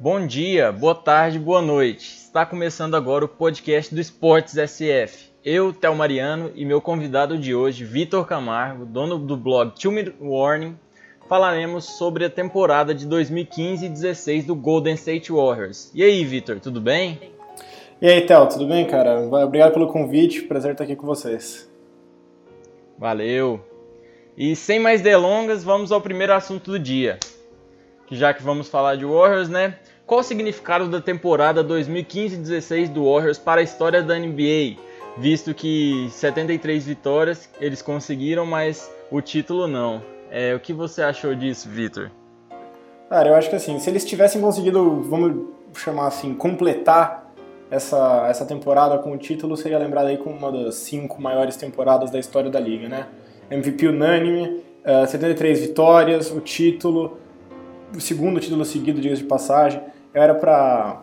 Bom dia, boa tarde, boa noite. Está começando agora o podcast do Esportes SF. Eu, Théo Mariano, e meu convidado de hoje, Vitor Camargo, dono do blog Two Minute Warning, falaremos sobre a temporada de 2015 e 16 do Golden State Warriors. E aí, Vitor, tudo bem? E aí, Théo, tudo bem, cara? Obrigado pelo convite, prazer estar aqui com vocês. Valeu. E sem mais delongas, vamos ao primeiro assunto do dia. Que já que vamos falar de Warriors, né? Qual o significado da temporada 2015-16 do Warriors para a história da NBA? Visto que 73 vitórias eles conseguiram, mas o título não. É, o que você achou disso, Vitor? Cara, eu acho que assim, se eles tivessem conseguido, vamos chamar assim, completar essa, essa temporada com o título, seria lembrado aí como uma das cinco maiores temporadas da história da liga, né? MVP unânime, uh, 73 vitórias, o título, o segundo título seguido, diga de passagem era para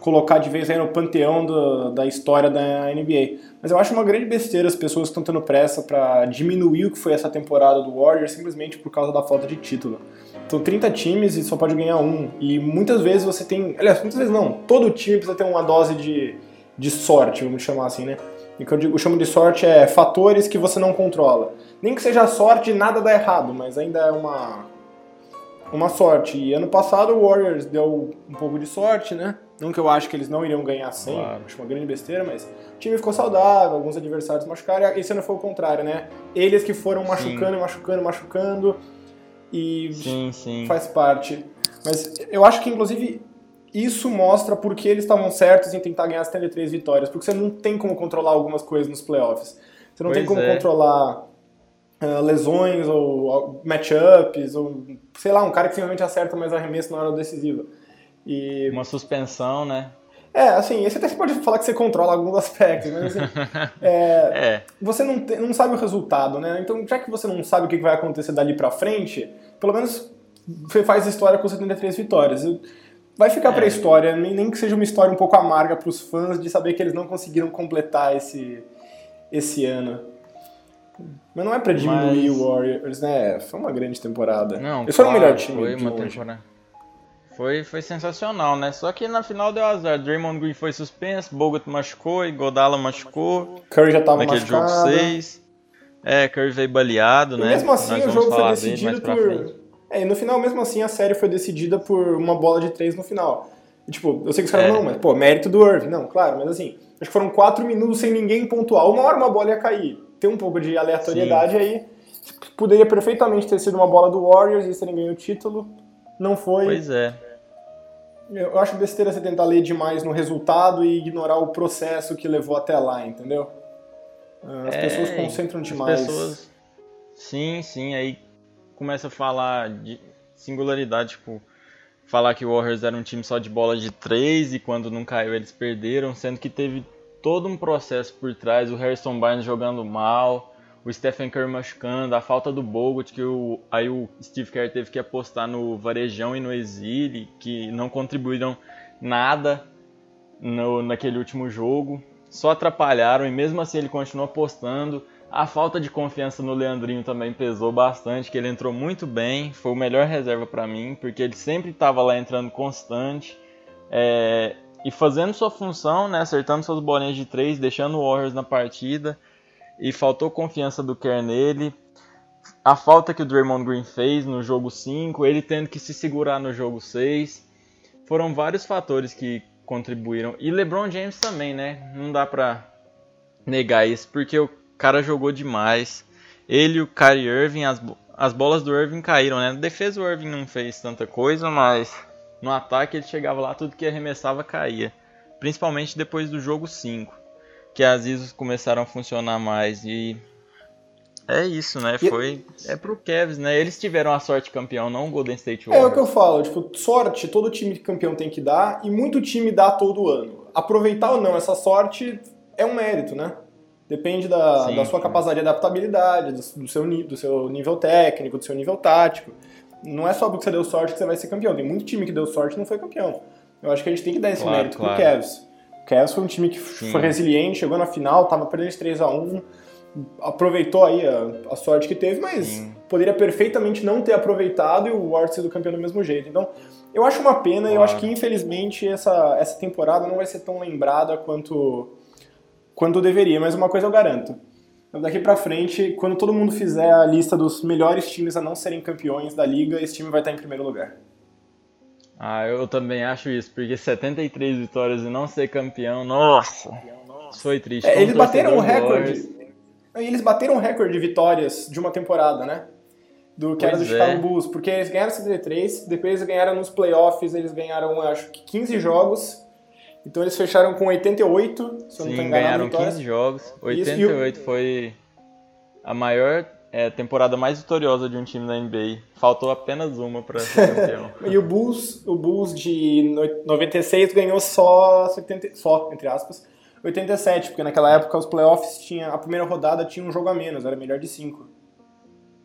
colocar de vez aí no panteão do, da história da NBA. Mas eu acho uma grande besteira as pessoas que estão tendo pressa para diminuir o que foi essa temporada do Warriors simplesmente por causa da falta de título. São 30 times e só pode ganhar um. E muitas vezes você tem. Aliás, muitas vezes não. Todo time precisa ter uma dose de, de sorte, vamos chamar assim, né? E o que eu, digo, eu chamo de sorte é fatores que você não controla. Nem que seja sorte, nada dá errado, mas ainda é uma, uma sorte. E ano passado o Warriors deu um pouco de sorte, né? Não que eu acho que eles não iriam ganhar 100, claro. acho uma grande besteira, mas o time ficou saudável, alguns adversários machucaram. Esse ano foi o contrário, né? Eles que foram machucando, sim. machucando, machucando. E sim, sim. faz parte. Mas eu acho que, inclusive, isso mostra por que eles estavam certos em tentar ganhar as 73 vitórias. Porque você não tem como controlar algumas coisas nos playoffs. Você não pois tem como é. controlar lesões ou matchups, ou sei lá, um cara que simplesmente acerta mais arremesso na hora decisiva. E... Uma suspensão, né? É, assim, você até pode falar que você controla alguns aspectos, mas assim, é, é. você não, te, não sabe o resultado, né? Então, já que você não sabe o que vai acontecer dali pra frente, pelo menos você faz história com 73 vitórias. Vai ficar é. pra história, nem, nem que seja uma história um pouco amarga pros fãs de saber que eles não conseguiram completar esse, esse ano. Mas não é pra diminuir Mas... o Warriors, né? Foi uma grande temporada. Não, Eles claro, foram o melhor time foi uma temporada. Foi, foi sensacional, né? Só que na final deu azar. Draymond Green foi suspenso, Bogut machucou, Godala machucou. Curry já tava naquele machucado. jogo 6. É, Curry veio baleado, e né? mesmo assim Nós o jogo foi decidido por... É, e no final, mesmo assim, a série foi decidida por uma bola de três no final. E, tipo, eu sei que os caras é. não, mas, pô, mérito do Irving. Não, claro, mas assim, acho que foram quatro minutos sem ninguém pontuar. Uma hora uma bola ia cair ter um pouco de aleatoriedade Sim. aí. Poderia perfeitamente ter sido uma bola do Warriors e serem ganho o título. Não foi. Pois é. Eu acho besteira você tentar ler demais no resultado e ignorar o processo que levou até lá, entendeu? As é, pessoas concentram demais. Pessoas... Sim, sim, aí começa a falar de singularidade, tipo, falar que o Warriors era um time só de bola de três e quando não caiu eles perderam, sendo que teve todo um processo por trás, o Harrison Barnes jogando mal, o Stephen Curry machucando, a falta do Bogut, que o, aí o Steve Kerr teve que apostar no Varejão e no Exile, que não contribuíram nada no, naquele último jogo, só atrapalharam e mesmo assim ele continuou apostando. A falta de confiança no Leandrinho também pesou bastante, que ele entrou muito bem, foi o melhor reserva para mim, porque ele sempre estava lá entrando constante. É, e fazendo sua função, né, acertando suas bolinhas de três, deixando o Warriors na partida. E faltou confiança do Kerr nele. A falta que o Draymond Green fez no jogo 5, ele tendo que se segurar no jogo 6. Foram vários fatores que contribuíram. E LeBron James também, né? Não dá pra negar isso, porque o cara jogou demais. Ele e o Kyrie Irving, as, as bolas do Irving caíram, né? Na defesa o Irving não fez tanta coisa, mas no ataque ele chegava lá, tudo que arremessava caía. Principalmente depois do jogo 5. Que as ISOs começaram a funcionar mais. E é isso, né? Foi. É pro Cavs, né? Eles tiveram a sorte campeão, não o Golden State Warriors. É o que eu falo, tipo, sorte todo time campeão tem que dar e muito time dá todo ano. Aproveitar ou não essa sorte é um mérito, né? Depende da, Sim, da sua capacidade de adaptabilidade, do seu, do seu nível técnico, do seu nível tático não é só porque você deu sorte que você vai ser campeão. Tem muito time que deu sorte e não foi campeão. Eu acho que a gente tem que dar esse claro, mérito claro. pro Cavs. O Cavs foi um time que Sim. foi resiliente, chegou na final, tava perdendo de 3 a 1 aproveitou aí a, a, sorte que teve, mas poderia perfeitamente não ter aproveitado e o Warriors ser do campeão do mesmo jeito. Então, eu acho uma pena claro. e eu acho que infelizmente essa, essa temporada não vai ser tão lembrada quanto, quanto deveria, mas uma coisa eu garanto. Daqui para frente, quando todo mundo fizer a lista dos melhores times a não serem campeões da liga, esse time vai estar em primeiro lugar. Ah, eu também acho isso, porque 73 vitórias e não ser campeão, nossa, foi triste. É, eles bateram o recorde. Eles bateram o recorde de vitórias de uma temporada, né? Do que pois era do Chicago é. Bulls, porque eles ganharam 73, depois eles ganharam nos playoffs, eles ganharam, acho que 15 jogos. Então eles fecharam com 88, se eu Sim, não tô enganado. ganharam 15 jogos. 88 Isso, foi a maior é, temporada mais vitoriosa de um time da NBA. Faltou apenas uma para ser campeão. e o Bulls, o Bulls de 96 ganhou só 70, só entre aspas, 87, porque naquela época os playoffs tinha a primeira rodada tinha um jogo a menos, era melhor de 5.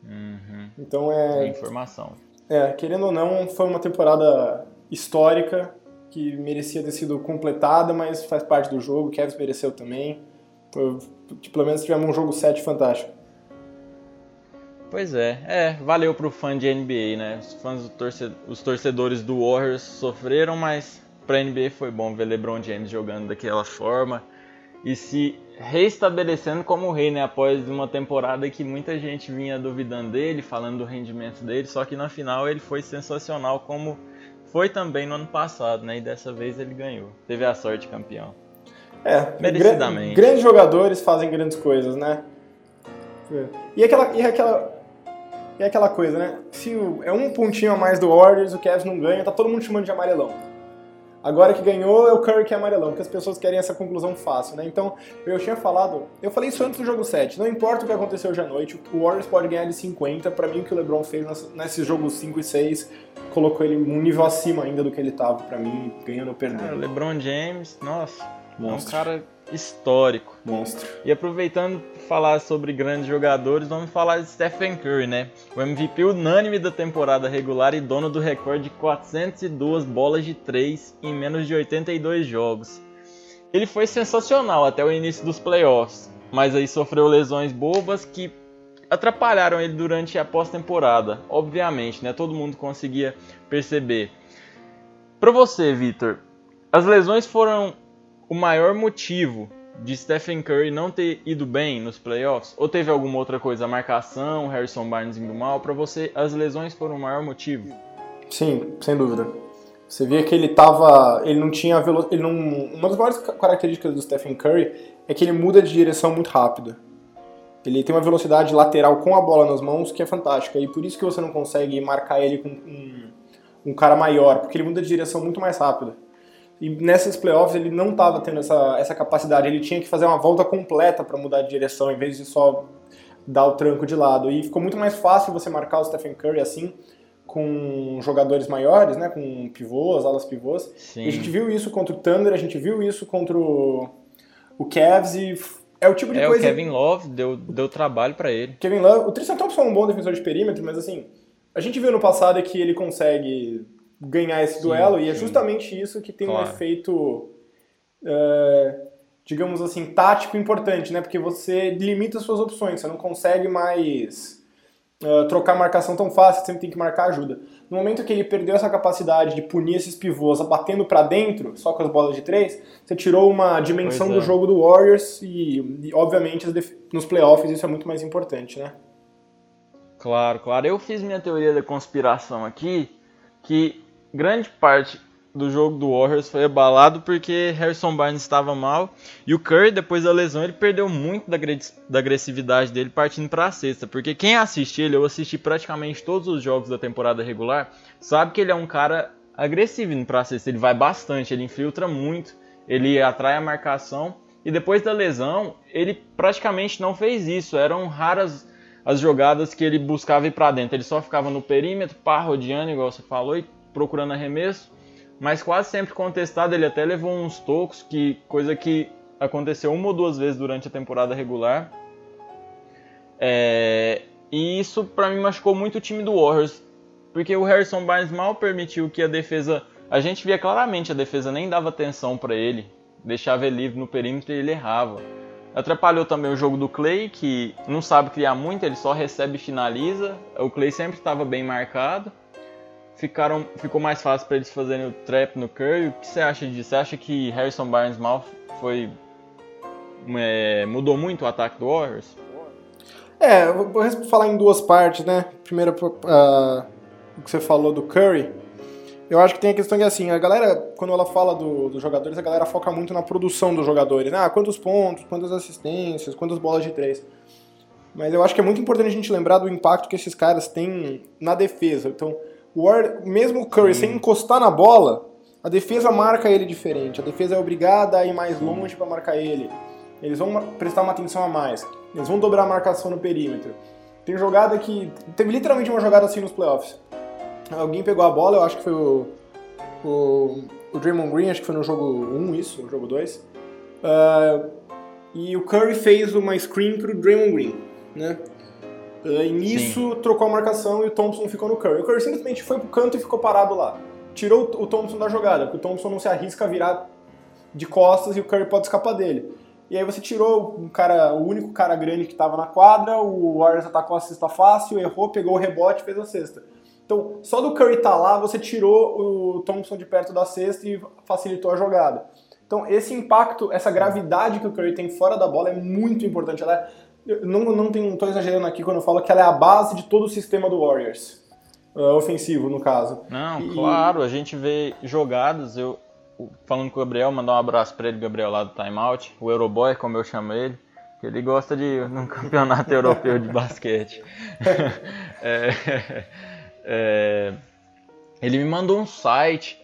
Uhum. Então é informação. É, querendo ou não, foi uma temporada histórica que merecia ter sido completada, mas faz parte do jogo. O Cavs mereceu também. Foi, pelo menos tivemos um jogo 7 fantástico. Pois é, é, valeu pro fã de NBA, né? Os fãs, os torcedores do Warriors sofreram, mas pra NBA foi bom ver LeBron James jogando daquela forma e se reestabelecendo como rei, né? Após uma temporada que muita gente vinha duvidando dele, falando do rendimento dele, só que na final ele foi sensacional como foi também no ano passado, né? E dessa vez ele ganhou. Teve a sorte campeão. É, merecidamente. Grandes jogadores fazem grandes coisas, né? E aquela, e aquela, e aquela coisa, né? Se o, é um pontinho a mais do Warriors, o Cavs não ganha, tá todo mundo chamando de amarelão. Agora que ganhou é o Curry que é amarelão, porque as pessoas querem essa conclusão fácil, né? Então, eu tinha falado, eu falei isso antes do jogo 7, não importa o que aconteceu hoje à noite, o Warriors pode ganhar de 50, para mim o que o LeBron fez nesses jogos 5 e 6 colocou ele um nível acima ainda do que ele tava, para mim, ganhando ou perdendo. Cara, LeBron James, nossa, Monstro. é um cara histórico. Monstro. E aproveitando falar sobre grandes jogadores, vamos falar de Stephen Curry, né? O MVP unânime da temporada regular e dono do recorde de 402 bolas de 3 em menos de 82 jogos. Ele foi sensacional até o início dos playoffs, mas aí sofreu lesões bobas que atrapalharam ele durante a pós-temporada. Obviamente, né? Todo mundo conseguia perceber. Para você, Victor, as lesões foram o maior motivo de Stephen Curry não ter ido bem nos playoffs? Ou teve alguma outra coisa? A marcação, Harrison Barnes indo mal? Para você, as lesões foram o maior motivo? Sim, sem dúvida. Você via que ele tava, ele não tinha velocidade, ele não, uma das maiores características do Stephen Curry é que ele muda de direção muito rápido. Ele tem uma velocidade lateral com a bola nas mãos que é fantástica e por isso que você não consegue marcar ele com um, um cara maior, porque ele muda de direção muito mais rápido. E nessas playoffs ele não estava tendo essa, essa capacidade, ele tinha que fazer uma volta completa para mudar de direção, em vez de só dar o tranco de lado. E ficou muito mais fácil você marcar o Stephen Curry assim, com jogadores maiores, né, com pivôs, alas pivôs. Sim. E a gente viu isso contra o Thunder, a gente viu isso contra o, o Cavs e é o tipo de é, coisa... o Kevin Love deu, deu trabalho para ele. Kevin Love, o Tristan Thompson é um bom defensor de perímetro, mas assim, a gente viu no passado que ele consegue ganhar esse sim, duelo, e é justamente isso que tem claro. um efeito, é, digamos assim, tático importante, né? Porque você limita as suas opções, você não consegue mais uh, trocar marcação tão fácil, você sempre tem que marcar ajuda. No momento que ele perdeu essa capacidade de punir esses pivôs batendo para dentro, só com as bolas de três, você tirou uma dimensão é. do jogo do Warriors e, e obviamente, nos playoffs isso é muito mais importante, né? Claro, claro. Eu fiz minha teoria da conspiração aqui, que grande parte do jogo do Warriors foi abalado porque Harrison Barnes estava mal e o Curry, depois da lesão, ele perdeu muito da agressividade dele partindo para a cesta. Porque quem assiste ele, eu assisti praticamente todos os jogos da temporada regular, sabe que ele é um cara agressivo indo para a cesta. Ele vai bastante, ele infiltra muito, ele atrai a marcação. E depois da lesão, ele praticamente não fez isso. Eram raras as jogadas que ele buscava ir para dentro. Ele só ficava no perímetro, pá, rodeando, igual você falou, e procurando arremesso, mas quase sempre contestado. Ele até levou uns tocos, que coisa que aconteceu uma ou duas vezes durante a temporada regular. É, e isso para mim machucou muito o time do Warriors, porque o Harrison Barnes mal permitiu que a defesa, a gente via claramente a defesa nem dava atenção para ele, deixava ele livre no perímetro e ele errava. Atrapalhou também o jogo do Clay, que não sabe criar muito, ele só recebe e finaliza. O Clay sempre estava bem marcado. Ficaram, ficou mais fácil para eles fazerem o trap no Curry. O que você acha disso? Você acha que Harrison Barnes mal foi é, mudou muito o ataque do Warriors? É, vou falar em duas partes, né? Primeiro, uh, o que você falou do Curry. Eu acho que tem a questão que, assim, a galera, quando ela fala do, dos jogadores, a galera foca muito na produção dos jogadores. Né? Ah, quantos pontos, quantas assistências, quantas bolas de três. Mas eu acho que é muito importante a gente lembrar do impacto que esses caras têm na defesa. Então, o mesmo o Curry sem encostar na bola, a defesa marca ele diferente. A defesa é obrigada a ir mais longe para marcar ele. Eles vão prestar uma atenção a mais. Eles vão dobrar a marcação no perímetro. Tem jogada que. Teve literalmente uma jogada assim nos playoffs. Alguém pegou a bola, eu acho que foi o. O, o Draymond Green, acho que foi no jogo 1 isso, no jogo 2. Uh, ah, e o Curry fez uma screen pro Draymond Green, né? E nisso Sim. trocou a marcação e o Thompson ficou no Curry. O Curry simplesmente foi pro canto e ficou parado lá. Tirou o Thompson da jogada, porque o Thompson não se arrisca a virar de costas e o Curry pode escapar dele. E aí você tirou um cara, o único cara grande que estava na quadra, o Warriors atacou a cesta fácil, errou, pegou o rebote e fez a cesta. Então, só do Curry estar tá lá, você tirou o Thompson de perto da cesta e facilitou a jogada. Então, esse impacto, essa gravidade que o Curry tem fora da bola é muito importante. Ela é, não não estou exagerando aqui quando eu falo que ela é a base de todo o sistema do Warriors. Uh, ofensivo, no caso. Não, e, claro, a gente vê jogadas, eu, falando com o Gabriel, mandar um abraço para ele, Gabriel, lá do Timeout, o Euroboy, como eu chamo ele, que ele gosta de um campeonato europeu de basquete. é, é, ele me mandou um site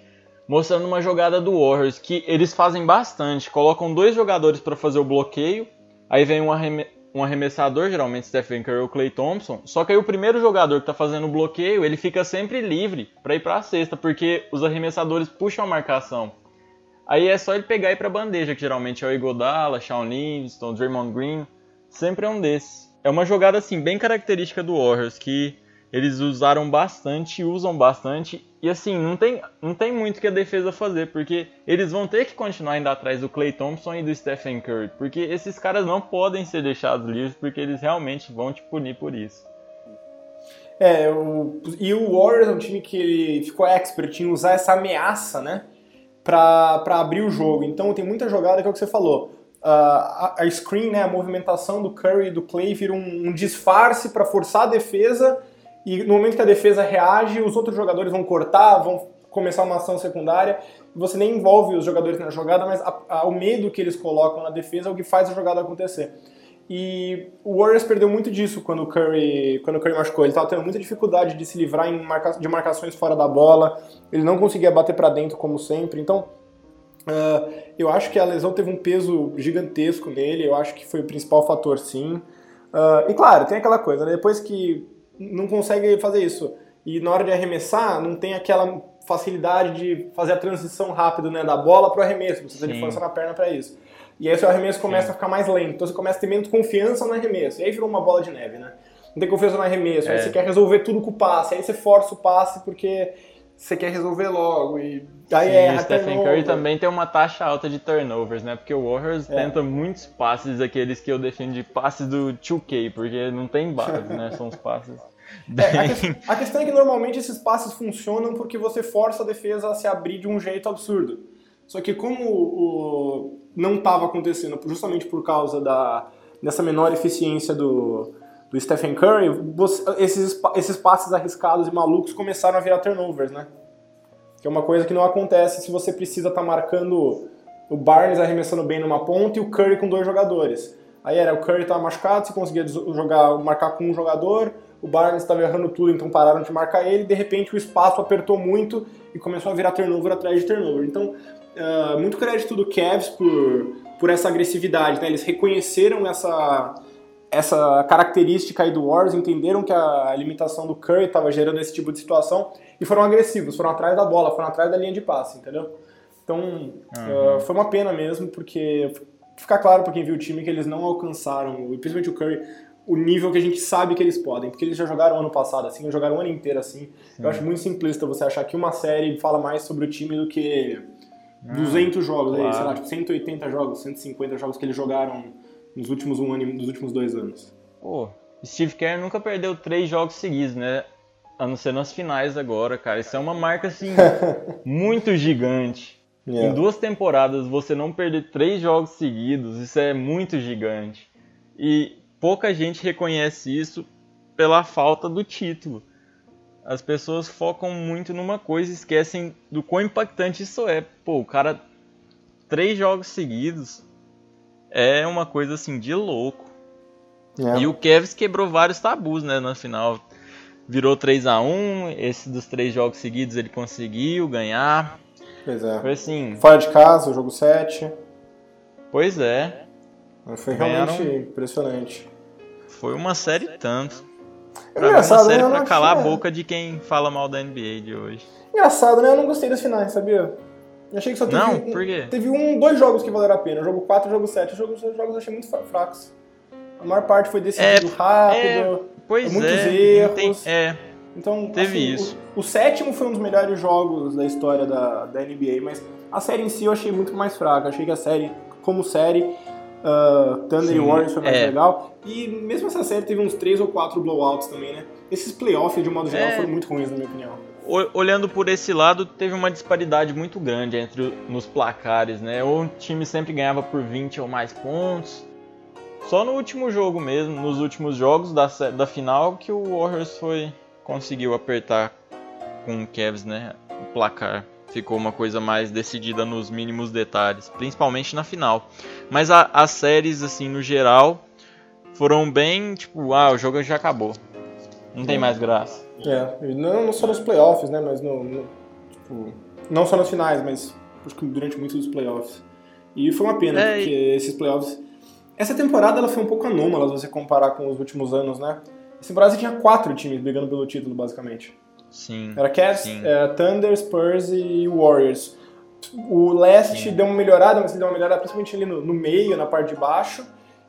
mostrando uma jogada do Warriors que eles fazem bastante, colocam dois jogadores para fazer o bloqueio, aí vem um, arreme um arremessador, geralmente Stephen Curry ou Clay Thompson, só que aí o primeiro jogador que está fazendo o bloqueio, ele fica sempre livre para ir para a cesta, porque os arremessadores puxam a marcação. Aí é só ele pegar e ir pra bandeja, que geralmente é o Igodala, Shawn Livingston, Draymond Green. Sempre é um desses. É uma jogada assim bem característica do Warriors, que eles usaram bastante, usam bastante. E assim, não tem, não tem muito que a defesa fazer, porque eles vão ter que continuar indo atrás do Clay Thompson e do Stephen Curry. Porque esses caras não podem ser deixados livres, porque eles realmente vão te punir por isso. É, o, e o Warriors é um time que ficou expert em usar essa ameaça, né? para abrir o jogo. Então tem muita jogada que é o que você falou. Uh, a, a, screen, né, a movimentação do Curry e do Clay vira um, um disfarce para forçar a defesa e no momento que a defesa reage, os outros jogadores vão cortar, vão começar uma ação secundária. Você nem envolve os jogadores na jogada, mas a, a, o medo que eles colocam na defesa é o que faz a jogada acontecer. E o Warriors perdeu muito disso quando o Curry, quando o Curry machucou. Ele estava tendo muita dificuldade de se livrar marca, de marcações fora da bola. Ele não conseguia bater para dentro como sempre. Então, uh, eu acho que a lesão teve um peso gigantesco nele. Eu acho que foi o principal fator, sim. Uh, e claro, tem aquela coisa, né? depois que não consegue fazer isso e na hora de arremessar não tem aquela facilidade de fazer a transição rápida né, da bola para o arremesso. Precisa sim. de força na perna para isso. E aí o seu arremesso começa Sim. a ficar mais lento. Então você começa a ter menos confiança no arremesso. E aí virou uma bola de neve, né? Não tem confiança no arremesso. É. Aí você quer resolver tudo com o passe. Aí você força o passe porque você quer resolver logo. E aí Sim, é, o Stephen Curry também tem uma taxa alta de turnovers, né? Porque o Warriors é. tenta muitos passes, aqueles que eu defino de passes do 2K, porque não tem base, né? São os passes. Bem... É, a, que, a questão é que normalmente esses passes funcionam porque você força a defesa a se abrir de um jeito absurdo. Só que como o, não estava acontecendo justamente por causa da, dessa menor eficiência do, do Stephen Curry, você, esses, esses passes arriscados e malucos começaram a virar turnovers, né? Que é uma coisa que não acontece se você precisa estar tá marcando o Barnes arremessando bem numa ponta e o Curry com dois jogadores. Aí era o Curry estava machucado, você conseguia jogar, marcar com um jogador, o Barnes estava errando tudo, então pararam de marcar ele, de repente o espaço apertou muito e começou a virar turnover atrás de turnover. Então uh, muito crédito do Cavs por, por essa agressividade, né? Eles reconheceram essa, essa característica aí do Warriors, entenderam que a limitação do Curry estava gerando esse tipo de situação e foram agressivos, foram atrás da bola, foram atrás da linha de passe, entendeu? Então, uhum. uh, foi uma pena mesmo, porque fica claro para quem viu o time que eles não alcançaram, principalmente o Curry, o nível que a gente sabe que eles podem, porque eles já jogaram ano passado assim, jogaram o ano inteiro assim. Sim. Eu acho muito simplista você achar que uma série fala mais sobre o time do que 200 jogos, claro. aí, sei lá, tipo 180 jogos, 150 jogos que eles jogaram nos últimos um ano, nos últimos dois anos. Pô, Steve Kerr nunca perdeu três jogos seguidos, né? A não ser nas finais agora, cara. Isso é uma marca, assim, muito gigante. Yeah. Em duas temporadas, você não perder três jogos seguidos, isso é muito gigante. E pouca gente reconhece isso pela falta do título. As pessoas focam muito numa coisa e esquecem do quão impactante isso é. Pô, o cara, três jogos seguidos é uma coisa assim de louco. É. E o Kevs quebrou vários tabus, né, na final. Virou 3 a 1 esse dos três jogos seguidos ele conseguiu ganhar. Pois é. Foi assim. Fora de casa, o jogo 7. Pois é. Foi realmente Ganharam... impressionante. Foi uma série tanto. É pra engraçado, uma série né? pra calar a boca de quem fala mal da NBA de hoje. Engraçado, né? Eu não gostei das finais, sabia? Eu achei que só teve, não, um, por quê? teve um, dois jogos que valeram a pena. O jogo 4 e o jogo 7. Os jogos, os jogos eu achei muito fracos. A maior parte foi decidido é, rápido. É, pois muitos é, erros. é. Então, teve assim, isso. O, o, sétimo foi um dos melhores jogos da história da, da NBA, mas a série em si eu achei muito mais fraca. achei que a série, como série, uh, Thunder Sim, e Warriors foi mais é. legal. E mesmo essa série teve uns 3 ou 4 blowouts também, né? Esses playoffs, de um modo geral, é. foram muito ruins, na minha opinião. Olhando por esse lado, teve uma disparidade muito grande entre nos placares, né? O time sempre ganhava por 20 ou mais pontos. Só no último jogo mesmo, nos últimos jogos da, da final, que o Warriors foi conseguiu apertar com o Cavs, né? O placar ficou uma coisa mais decidida nos mínimos detalhes, principalmente na final. Mas a, as séries, assim, no geral, foram bem tipo, ah, o jogo já acabou. Não tem mais graça. É, não, não só nos playoffs, né? Mas no, no tipo, não só nas finais, mas acho que durante muitos dos playoffs. E foi uma pena, é, porque e... esses playoffs. Essa temporada ela foi um pouco anômala se você comparar com os últimos anos, né? Essa temporada você tinha quatro times brigando pelo título, basicamente. Sim. Era Cavs, é, Thunder, Spurs e Warriors. O leste sim. deu uma melhorada, mas deu uma melhorada principalmente ali no, no, meio, na parte de baixo.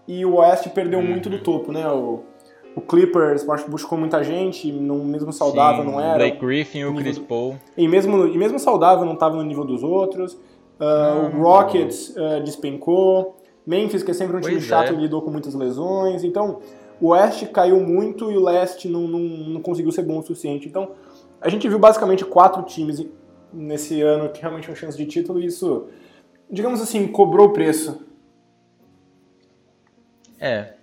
E o oeste perdeu uhum. muito do topo, né? O, o Clippers buscou muita gente, não, mesmo saudável sim, não era. Blake Griffin e o Chris Paul. E mesmo, e mesmo saudável não estava no nível dos outros. Uh, o Rockets uh, despencou. Memphis, que é sempre um time pois chato, é. lidou com muitas lesões. Então, o Oeste caiu muito e o Leste não, não, não conseguiu ser bom o suficiente. Então, a gente viu basicamente quatro times nesse ano que realmente tinham chance de título e isso, digamos assim, cobrou o preço. É.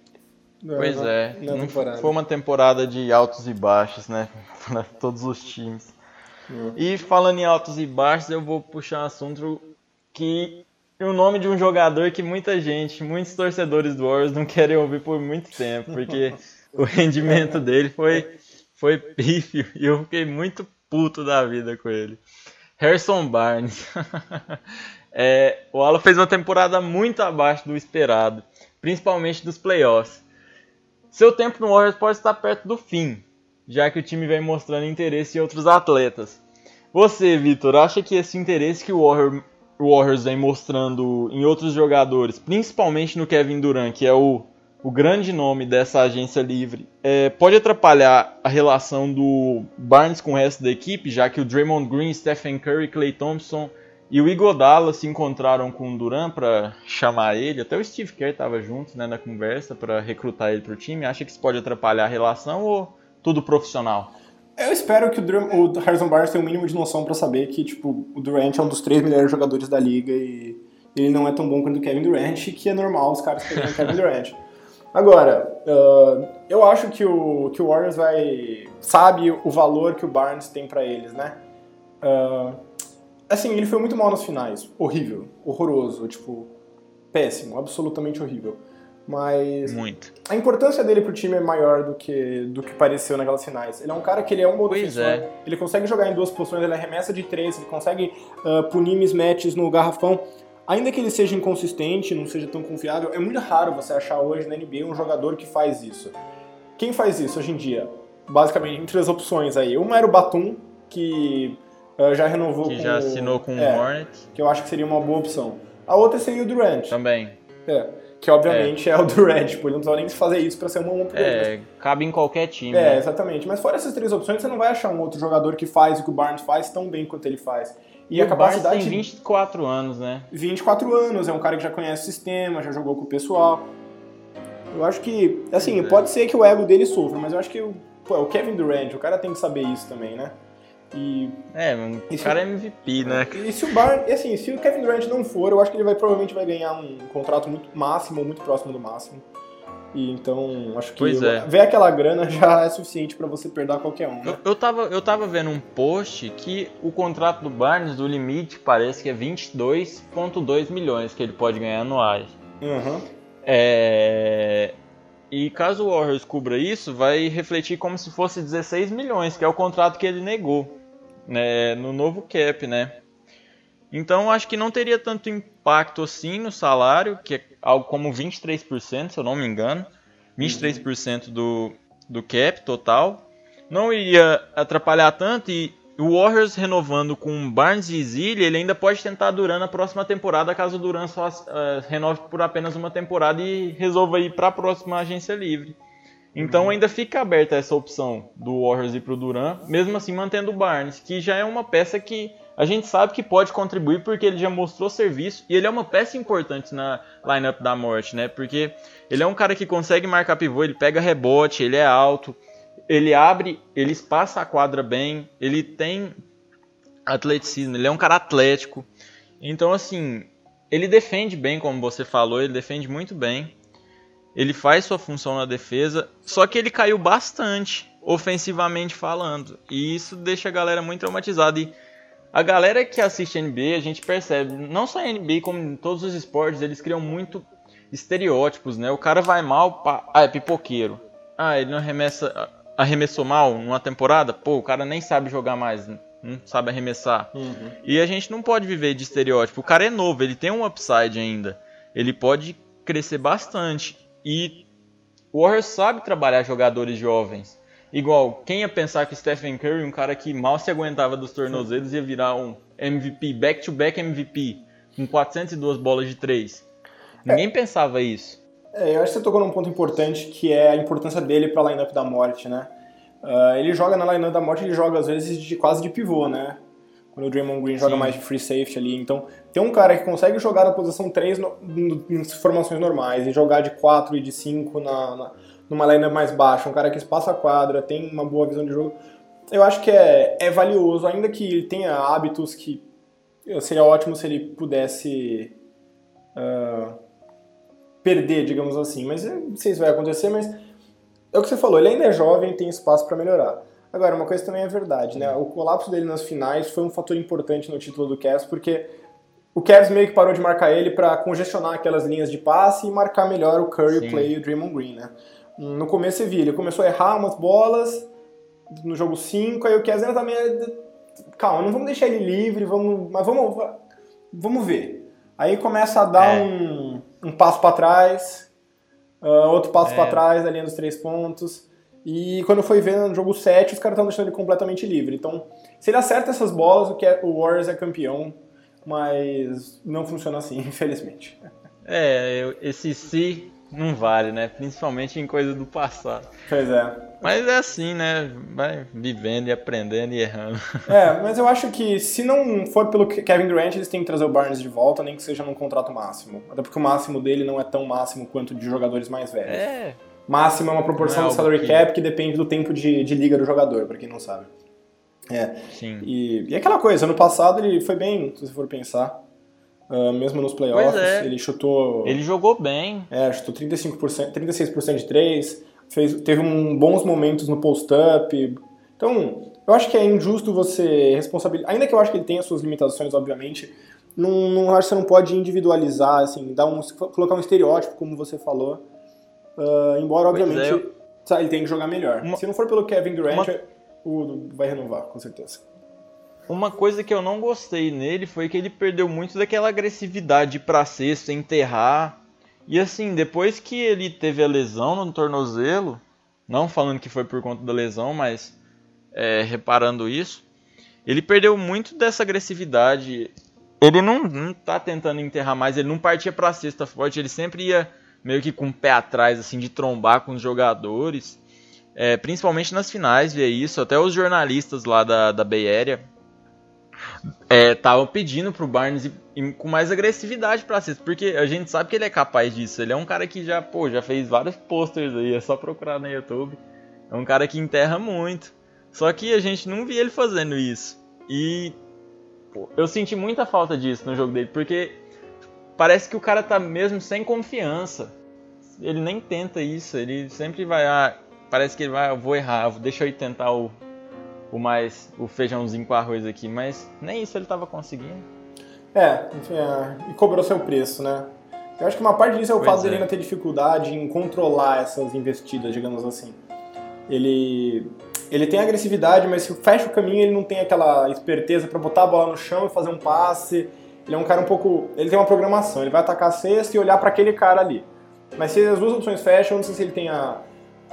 Não, pois não, é. Não foi uma temporada de altos e baixos, né? Para todos os times. Hum. E falando em altos e baixos, eu vou puxar um assunto que o nome de um jogador que muita gente, muitos torcedores do Warriors não querem ouvir por muito tempo, porque o rendimento dele foi, foi pífio e eu fiquei muito puto da vida com ele. Harrison Barnes. é, o Alan fez uma temporada muito abaixo do esperado, principalmente dos playoffs. Seu tempo no Warriors pode estar perto do fim, já que o time vem mostrando interesse em outros atletas. Você, Vitor, acha que esse interesse que o Warriors Warriors vem mostrando em outros jogadores, principalmente no Kevin Durant, que é o, o grande nome dessa agência livre, é, pode atrapalhar a relação do Barnes com o resto da equipe, já que o Draymond Green, Stephen Curry, Clay Thompson e o Igodala se encontraram com o Durant para chamar ele, até o Steve Kerr estava junto né, na conversa para recrutar ele para o time. Acha que isso pode atrapalhar a relação ou tudo profissional? Eu espero que o, o Harrison Barnes tenha o um mínimo de noção para saber que tipo, o Durant é um dos três melhores jogadores da liga e ele não é tão bom quanto o Kevin Durant, que é normal os caras pegarem o Kevin Durant. Agora, uh, eu acho que o, que o Warriors vai sabe o valor que o Barnes tem para eles, né? Uh, assim, ele foi muito mal nas finais. Horrível, horroroso, tipo, péssimo, absolutamente horrível. Mas Muito. a importância dele pro time é maior do que, do que pareceu naquelas finais. Ele é um cara que ele é um bom defensor, é. ele consegue jogar em duas posições, ele arremessa de três, ele consegue uh, punir mismatches no garrafão. Ainda que ele seja inconsistente, não seja tão confiável, é muito raro você achar hoje na NBA um jogador que faz isso. Quem faz isso hoje em dia? Basicamente, entre as opções aí. Uma era o Batum, que já renovou que com já assinou com é, o Hornets. Que eu acho que seria uma boa opção. A outra seria o Durant. Também. É. Que obviamente é, é o Red, tipo, ele não precisa nem fazer isso para ser uma uma É, cabe em qualquer time. É, né? exatamente. Mas fora essas três opções, você não vai achar um outro jogador que faz o que o Barnes faz tão bem quanto ele faz. E, e a capacidade. Barnes tem 24 anos, né? 24 anos, é um cara que já conhece o sistema, já jogou com o pessoal. Eu acho que, assim, é. pode ser que o ego dele sofra, mas eu acho que o, pô, o Kevin Durant, o cara tem que saber isso também, né? E, é, o cara é MVP, né? E se o Barnes, assim, se o Kevin Durant não for, eu acho que ele vai provavelmente vai ganhar um contrato muito máximo, muito próximo do máximo. E então, acho que pois é. ver aquela grana já é suficiente para você perder qualquer um. Né? Eu, eu, tava, eu tava vendo um post que o contrato do Barnes, do limite, parece que é 22,2 milhões que ele pode ganhar anuais. Uhum. É... E caso o Warriors cubra isso, vai refletir como se fosse 16 milhões, que é o contrato que ele negou né, no novo cap, né? Então acho que não teria tanto impacto assim no salário, que é algo como 23%, se eu não me engano. 23% do, do cap total. Não iria atrapalhar tanto e o Warriors renovando com Barnes e Zilli, ele ainda pode tentar Duran na próxima temporada, caso o Duran só uh, renove por apenas uma temporada e resolva ir para a próxima agência livre. Então ainda fica aberta essa opção do Warriors ir para o Duran, mesmo assim mantendo o Barnes, que já é uma peça que a gente sabe que pode contribuir porque ele já mostrou serviço e ele é uma peça importante na lineup da morte, né? Porque ele é um cara que consegue marcar pivô, ele pega rebote, ele é alto, ele abre, ele espaça a quadra bem, ele tem atleticismo, ele é um cara atlético. Então assim, ele defende bem, como você falou, ele defende muito bem. Ele faz sua função na defesa, só que ele caiu bastante ofensivamente falando. E isso deixa a galera muito traumatizada. E a galera que assiste NBA, a gente percebe, não só a NBA, como em todos os esportes, eles criam muito estereótipos, né? O cara vai mal, pá, ah, é pipoqueiro. Ah, ele não arremessa, arremessou mal numa temporada? Pô, o cara nem sabe jogar mais, não sabe arremessar. Uhum. E a gente não pode viver de estereótipo. O cara é novo, ele tem um upside ainda. Ele pode crescer bastante. E o Warriors sabe trabalhar jogadores jovens. Igual, quem ia pensar que Stephen Curry, um cara que mal se aguentava dos tornozelos, ia virar um MVP, back-to-back MVP, com 402 bolas de 3. Ninguém é. pensava isso. É, eu acho que você tocou num ponto importante, que é a importância dele para a lineup da morte, né? Uh, ele joga na lineup da morte, ele joga às vezes de, quase de pivô, né? Quando o Draymond Green joga Sim. mais de free safety ali. Então, tem um cara que consegue jogar na posição 3 no, no, em formações normais e jogar de 4 e de 5 na, na numa linha mais baixa, um cara que espaça a quadra, tem uma boa visão de jogo, eu acho que é, é valioso, ainda que ele tenha hábitos que seria ótimo se ele pudesse uh, perder, digamos assim. Mas não sei se vai acontecer, mas é o que você falou, ele ainda é jovem tem espaço para melhorar. Agora, uma coisa também é verdade, né? O colapso dele nas finais foi um fator importante no título do Cavs, porque o Cavs meio que parou de marcar ele para congestionar aquelas linhas de passe e marcar melhor o Curry, Sim. o Play e o Draymond Green, né? No começo você via, ele começou a errar umas bolas no jogo 5, aí o Kessler também. Calma, não vamos deixar ele livre, vamos, mas vamos, vamos ver. Aí começa a dar é. um, um passo para trás, uh, outro passo é. para trás, ali nos três pontos. E quando foi ver no jogo 7, os caras estão deixando ele completamente livre. Então, se ele acerta essas bolas, o, que o Warriors é campeão, mas não funciona assim, infelizmente. É, esse se não vale, né? Principalmente em coisa do passado. Pois é. Mas é assim, né? Vai vivendo e aprendendo e errando. É, mas eu acho que se não for pelo Kevin Durant, eles têm que trazer o Barnes de volta, nem que seja num contrato máximo. Até porque o máximo dele não é tão máximo quanto de jogadores mais velhos. É. Máximo é uma proporção é do salary que... cap que depende do tempo de, de liga do jogador, pra quem não sabe. É. Sim. E, e aquela coisa, ano passado ele foi bem, se você for pensar. Uh, mesmo nos playoffs, é. ele chutou. Ele jogou bem. É, chutou 35%, 36% de 3, fez, teve um, bons momentos no post-up. Então, eu acho que é injusto você responsabilizar. Ainda que eu acho que ele tenha suas limitações, obviamente, não, não acho que você não pode individualizar, assim, dar um, colocar um estereótipo, como você falou. Uh, embora, obviamente, é. ele tenha que jogar melhor. Uma... Se não for pelo Kevin Durant, uma... o, vai renovar, com certeza. Uma coisa que eu não gostei nele foi que ele perdeu muito daquela agressividade pra cesta, enterrar. E assim, depois que ele teve a lesão no tornozelo, não falando que foi por conta da lesão, mas é, reparando isso, ele perdeu muito dessa agressividade. Ele não, não tá tentando enterrar mais, ele não partia pra cesta forte, ele sempre ia meio que com o pé atrás, assim, de trombar com os jogadores. É, principalmente nas finais, via isso. Até os jornalistas lá da, da Bay Area estavam é, pedindo pro Barnes ir, ir com mais agressividade pra cesta, porque a gente sabe que ele é capaz disso. Ele é um cara que já, pô, já fez vários posters aí, é só procurar no YouTube. É um cara que enterra muito. Só que a gente não via ele fazendo isso. E pô, eu senti muita falta disso no jogo dele, porque parece que o cara tá mesmo sem confiança. Ele nem tenta isso, ele sempre vai, ah, parece que ele vai, eu vou errar, deixa eu tentar o, o mais o feijãozinho com arroz aqui, mas nem isso ele tava conseguindo. É, enfim, é, e cobrou seu preço, né? Eu acho que uma parte disso é o pois fato é. dele ainda ter dificuldade em controlar essas investidas, digamos assim. Ele ele tem agressividade, mas se fecha o caminho, ele não tem aquela esperteza para botar a bola no chão e fazer um passe. Ele é um cara um pouco. Ele tem uma programação, ele vai atacar a cesta e olhar para aquele cara ali. Mas se as duas opções fecham, não sei se ele tem a,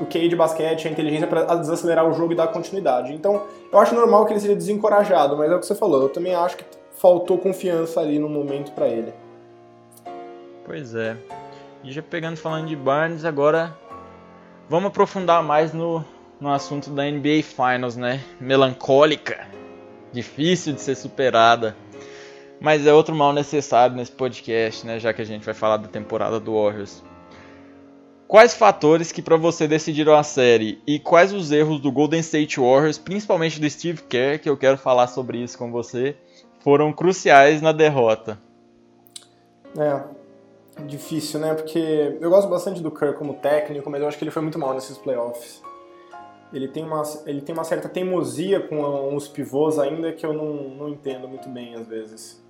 o QI de basquete, a inteligência para desacelerar o jogo e dar continuidade. Então, eu acho normal que ele seja desencorajado, mas é o que você falou. Eu também acho que faltou confiança ali no momento para ele. Pois é. E já pegando falando de Barnes, agora vamos aprofundar mais no, no assunto da NBA Finals, né? Melancólica, difícil de ser superada, mas é outro mal necessário nesse podcast, né? Já que a gente vai falar da temporada do Warriors. Quais fatores que para você decidiram a série e quais os erros do Golden State Warriors, principalmente do Steve Kerr, que eu quero falar sobre isso com você, foram cruciais na derrota? É, difícil, né? Porque eu gosto bastante do Kerr como técnico, mas eu acho que ele foi muito mal nesses playoffs ele tem uma, ele tem uma certa teimosia com uns pivôs ainda que eu não, não entendo muito bem às vezes.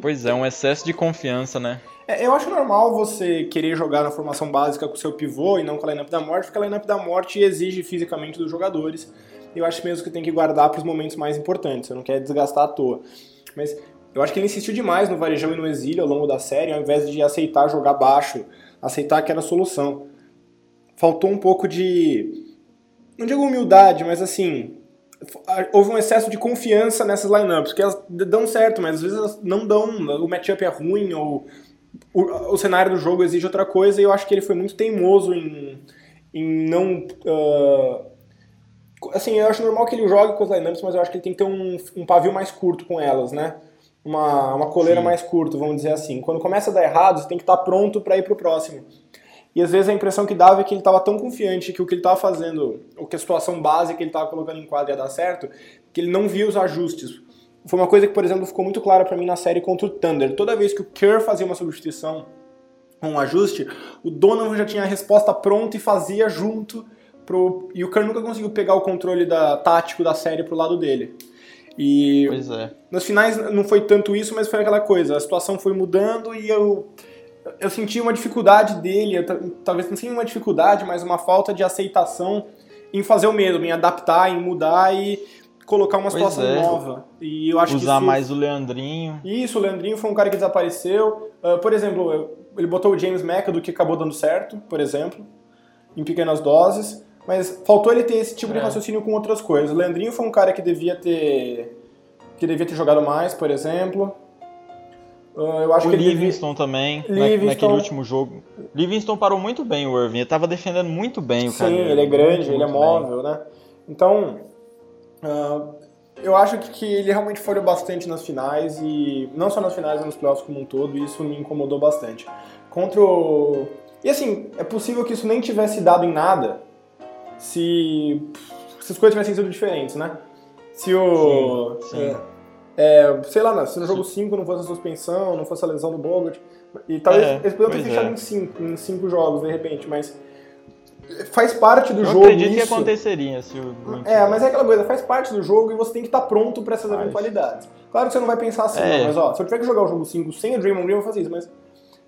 Pois é, um excesso de confiança, né? É, eu acho normal você querer jogar na formação básica com o seu pivô e não com a lineup da morte, porque a lineup da morte exige fisicamente dos jogadores. Eu acho mesmo que tem que guardar para os momentos mais importantes, você não quer desgastar à toa. Mas eu acho que ele insistiu demais no varejão e no exílio ao longo da série, ao invés de aceitar jogar baixo, aceitar que era a solução faltou um pouco de. Não digo humildade, mas assim. Houve um excesso de confiança nessas lineups, que elas dão certo, mas às vezes elas não dão. O matchup é ruim, ou o, o cenário do jogo exige outra coisa, e eu acho que ele foi muito teimoso em, em não. Uh, assim, eu acho normal que ele jogue com as lineups, mas eu acho que ele tem que ter um, um pavio mais curto com elas, né? Uma, uma coleira Sim. mais curta, vamos dizer assim. Quando começa a dar errado, você tem que estar pronto para ir pro próximo. E às vezes a impressão que dava é que ele estava tão confiante que o que ele estava fazendo, ou que a situação base que ele estava colocando em quadra ia dar certo, que ele não via os ajustes. Foi uma coisa que, por exemplo, ficou muito clara para mim na série contra o Thunder. Toda vez que o Kerr fazia uma substituição, um ajuste, o Donovan já tinha a resposta pronta e fazia junto pro... E o Kerr nunca conseguiu pegar o controle da, tático da série pro lado dele. E pois é. nos finais não foi tanto isso, mas foi aquela coisa. A situação foi mudando e eu eu senti uma dificuldade dele, talvez não seja uma dificuldade, mas uma falta de aceitação em fazer o mesmo, em adaptar, em mudar e colocar uma situação é. nova. E eu acho Usar isso... mais o Leandrinho. Isso, o Leandrinho foi um cara que desapareceu. Uh, por exemplo, ele botou o James McAdoo, que acabou dando certo, por exemplo, em pequenas doses. Mas faltou ele ter esse tipo é. de raciocínio com outras coisas. O Leandrinho foi um cara que devia ter que devia ter jogado mais, por exemplo. Ah, eu acho o que Livingston ele... também, Livingston... naquele último jogo. Livingston parou muito bem o Irving, ele estava defendendo muito bem o cara. Sim, ele é grande, ele é móvel, bem. né? Então, uh, eu acho que, que, ele realmente falhou bastante nas finais, e não só nas finais, mas nos playoffs como um todo, e isso me incomodou bastante. Contra o... E assim, é possível que isso nem tivesse dado em nada se, se as coisas tivessem sido diferentes, né? Se o... Sim, sim. É, é, sei lá, se no jogo 5 não fosse a suspensão, não fosse a lesão do Bogut, e talvez é, eles poderiam ter fechado é. em 5 em cinco jogos, de repente, mas faz parte do eu jogo. Eu acredito isso. que aconteceria se o. É, mas é aquela coisa, faz parte do jogo e você tem que estar pronto para essas eventualidades. Claro que você não vai pensar assim, é. mas ó, se eu tiver que jogar o jogo 5 sem o Draymond Green, eu vou fazer isso, mas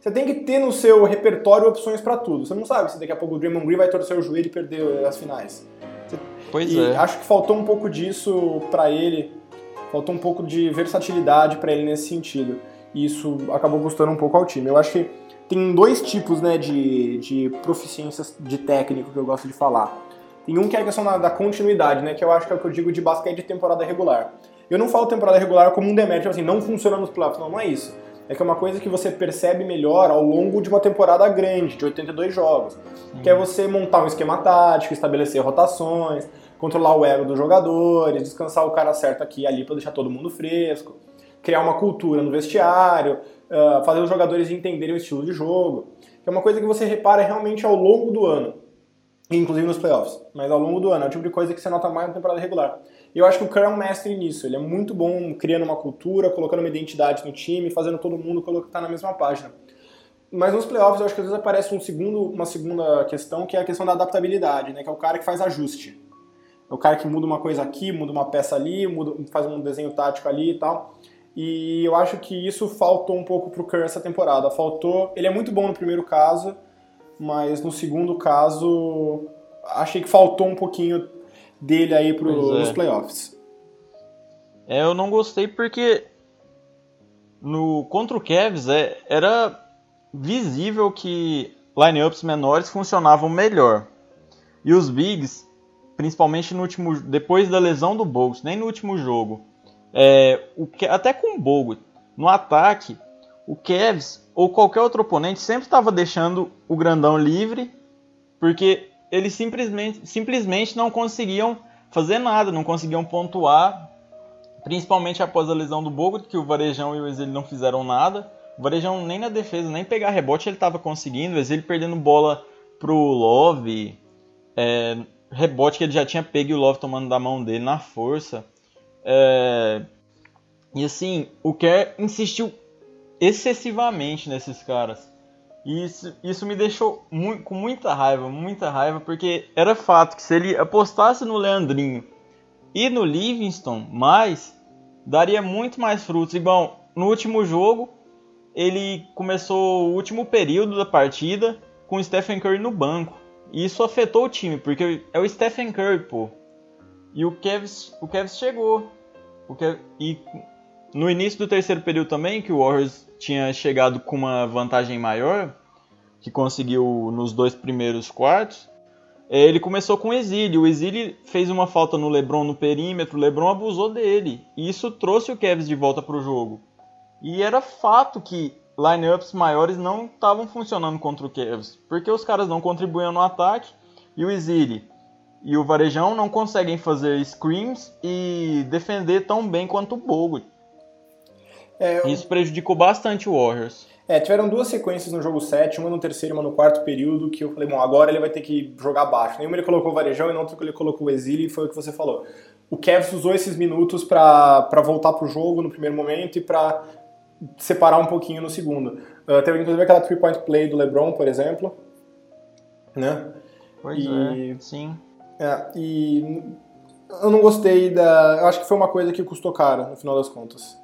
você tem que ter no seu repertório opções para tudo. Você não sabe se daqui a pouco o Draymond Green vai torcer o joelho e perder as finais. Você... Pois e é. Acho que faltou um pouco disso para ele faltou um pouco de versatilidade para ele nesse sentido. E isso acabou custando um pouco ao time. Eu acho que tem dois tipos né, de, de proficiências de técnico que eu gosto de falar. Tem um que é a questão da, da, continuidade, né, que eu acho que é o que eu digo de basquete de temporada regular. Eu não falo temporada regular como um demérito, assim, não funciona nos playoffs, não, não é isso. É que é uma coisa que você percebe melhor ao longo de uma temporada grande, de 82 jogos. Que é você montar um esquema tático, estabelecer rotações, controlar o ego dos jogadores, descansar o cara certo aqui e ali para deixar todo mundo fresco, criar uma cultura no vestiário, uh, fazer os jogadores entenderem o estilo de jogo, é uma coisa que você repara realmente ao longo do ano, inclusive nos playoffs, mas ao longo do ano, é o tipo de coisa que você nota mais na temporada regular. E eu acho que o Kerr é um mestre nisso, ele é muito bom criando uma cultura, colocando uma identidade no time, fazendo todo mundo colocar na mesma página. Mas nos playoffs eu acho que às vezes aparece um segundo, uma segunda questão, que é a questão da adaptabilidade, né? que é o cara que faz ajuste. É o cara que muda uma coisa aqui, muda uma peça ali, muda, faz um desenho tático ali e tal. E eu acho que isso faltou um pouco pro Kerr essa temporada. Faltou. Ele é muito bom no primeiro caso, mas no segundo caso achei que faltou um pouquinho dele aí pros é. playoffs. É, eu não gostei porque no contra o Cavs é, era visível que lineups menores funcionavam melhor. E os bigs, principalmente no último depois da lesão do Bogut, nem no último jogo, é, o, até com o Bogut, no ataque, o Cavs ou qualquer outro oponente sempre estava deixando o grandão livre, porque eles simplesmente, simplesmente não conseguiam fazer nada, não conseguiam pontuar, principalmente após a lesão do Bogut, que o Varejão e o Exílio não fizeram nada. O Varejão nem na defesa, nem pegar rebote ele estava conseguindo. O Exílio perdendo bola pro Love. É, rebote que ele já tinha pego e o Love tomando da mão dele na força. É, e assim, o Kerr insistiu excessivamente nesses caras. E isso, isso me deixou mu com muita raiva, muita raiva, porque era fato que se ele apostasse no Leandrinho e no Livingston, mais, daria muito mais frutos. Igual no último jogo, ele começou o último período da partida com o Stephen Curry no banco. E isso afetou o time, porque é o Stephen Curry, pô. E o Kevs, o Kevs chegou. O e no início do terceiro período também, que o Warriors tinha chegado com uma vantagem maior, que conseguiu nos dois primeiros quartos, é, ele começou com o Exílio. O Exílio fez uma falta no LeBron no perímetro, o LeBron abusou dele. E isso trouxe o Kevs de volta para o jogo. E era fato que lineups maiores não estavam funcionando contra o Cavs, porque os caras não contribuíam no ataque e o Izzy e o Varejão não conseguem fazer screens e defender tão bem quanto o Bogut. É, eu... Isso prejudicou bastante o Warriors. É, tiveram duas sequências no jogo 7, uma no terceiro e uma no quarto período, que eu falei, bom, agora ele vai ter que jogar baixo. Nenhuma ele colocou o Varejão e na outra ele colocou o Exílio, e foi o que você falou. O Cavs usou esses minutos para voltar pro jogo no primeiro momento e para separar um pouquinho no segundo. Uh, teve inclusive aquela three-point play do LeBron, por exemplo, né? Pois e, é, sim. É, e eu não gostei da... Eu acho que foi uma coisa que custou caro, no final das contas.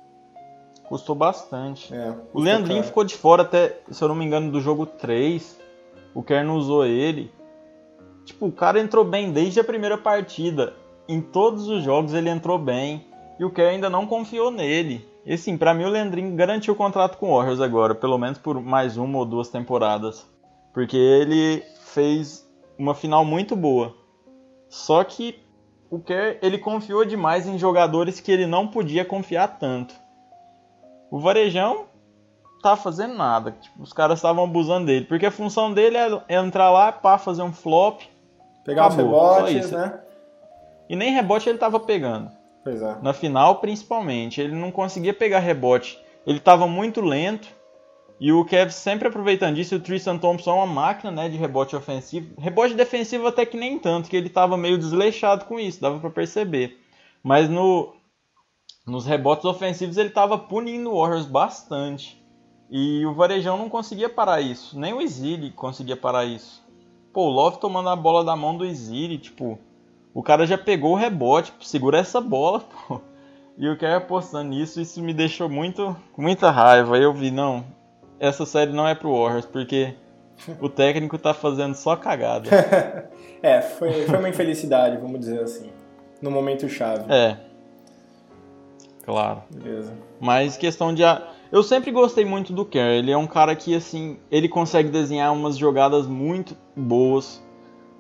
Custou bastante. É, custou o Leandrinho caro. ficou de fora até, se eu não me engano, do jogo 3. O Kerr não usou ele. Tipo, o cara entrou bem desde a primeira partida. Em todos os jogos ele entrou bem. E o Kerr ainda não confiou nele. E assim, pra mim o Leandrinho garantiu o contrato com o Warriors agora, pelo menos por mais uma ou duas temporadas. Porque ele fez uma final muito boa. Só que o Kerr, ele confiou demais em jogadores que ele não podia confiar tanto. O Varejão tá fazendo nada. Tipo, os caras estavam abusando dele. Porque a função dele é entrar lá para fazer um flop. Pegar acabou, os rebotes, né? E nem rebote ele tava pegando. É. Na final, principalmente. Ele não conseguia pegar rebote. Ele estava muito lento. E o Cavs sempre aproveitando disso. O Tristan Thompson é uma máquina né, de rebote ofensivo. Rebote defensivo até que nem tanto, que ele estava meio desleixado com isso, dava para perceber. Mas no, nos rebotes ofensivos ele estava punindo o Warriors bastante. E o Varejão não conseguia parar isso. Nem o Exili conseguia parar isso. Pô, o Love tomando a bola da mão do Exili, tipo... O cara já pegou o rebote, segura essa bola, pô. E o cara apostando nisso, isso me deixou muito, muita raiva. Eu vi, não, essa série não é pro Warriors, porque o técnico tá fazendo só cagada. é, foi, foi uma infelicidade, vamos dizer assim. No momento chave. É. Claro. Beleza. Mas questão de. Eu sempre gostei muito do Kerr. Ele é um cara que, assim, ele consegue desenhar umas jogadas muito boas.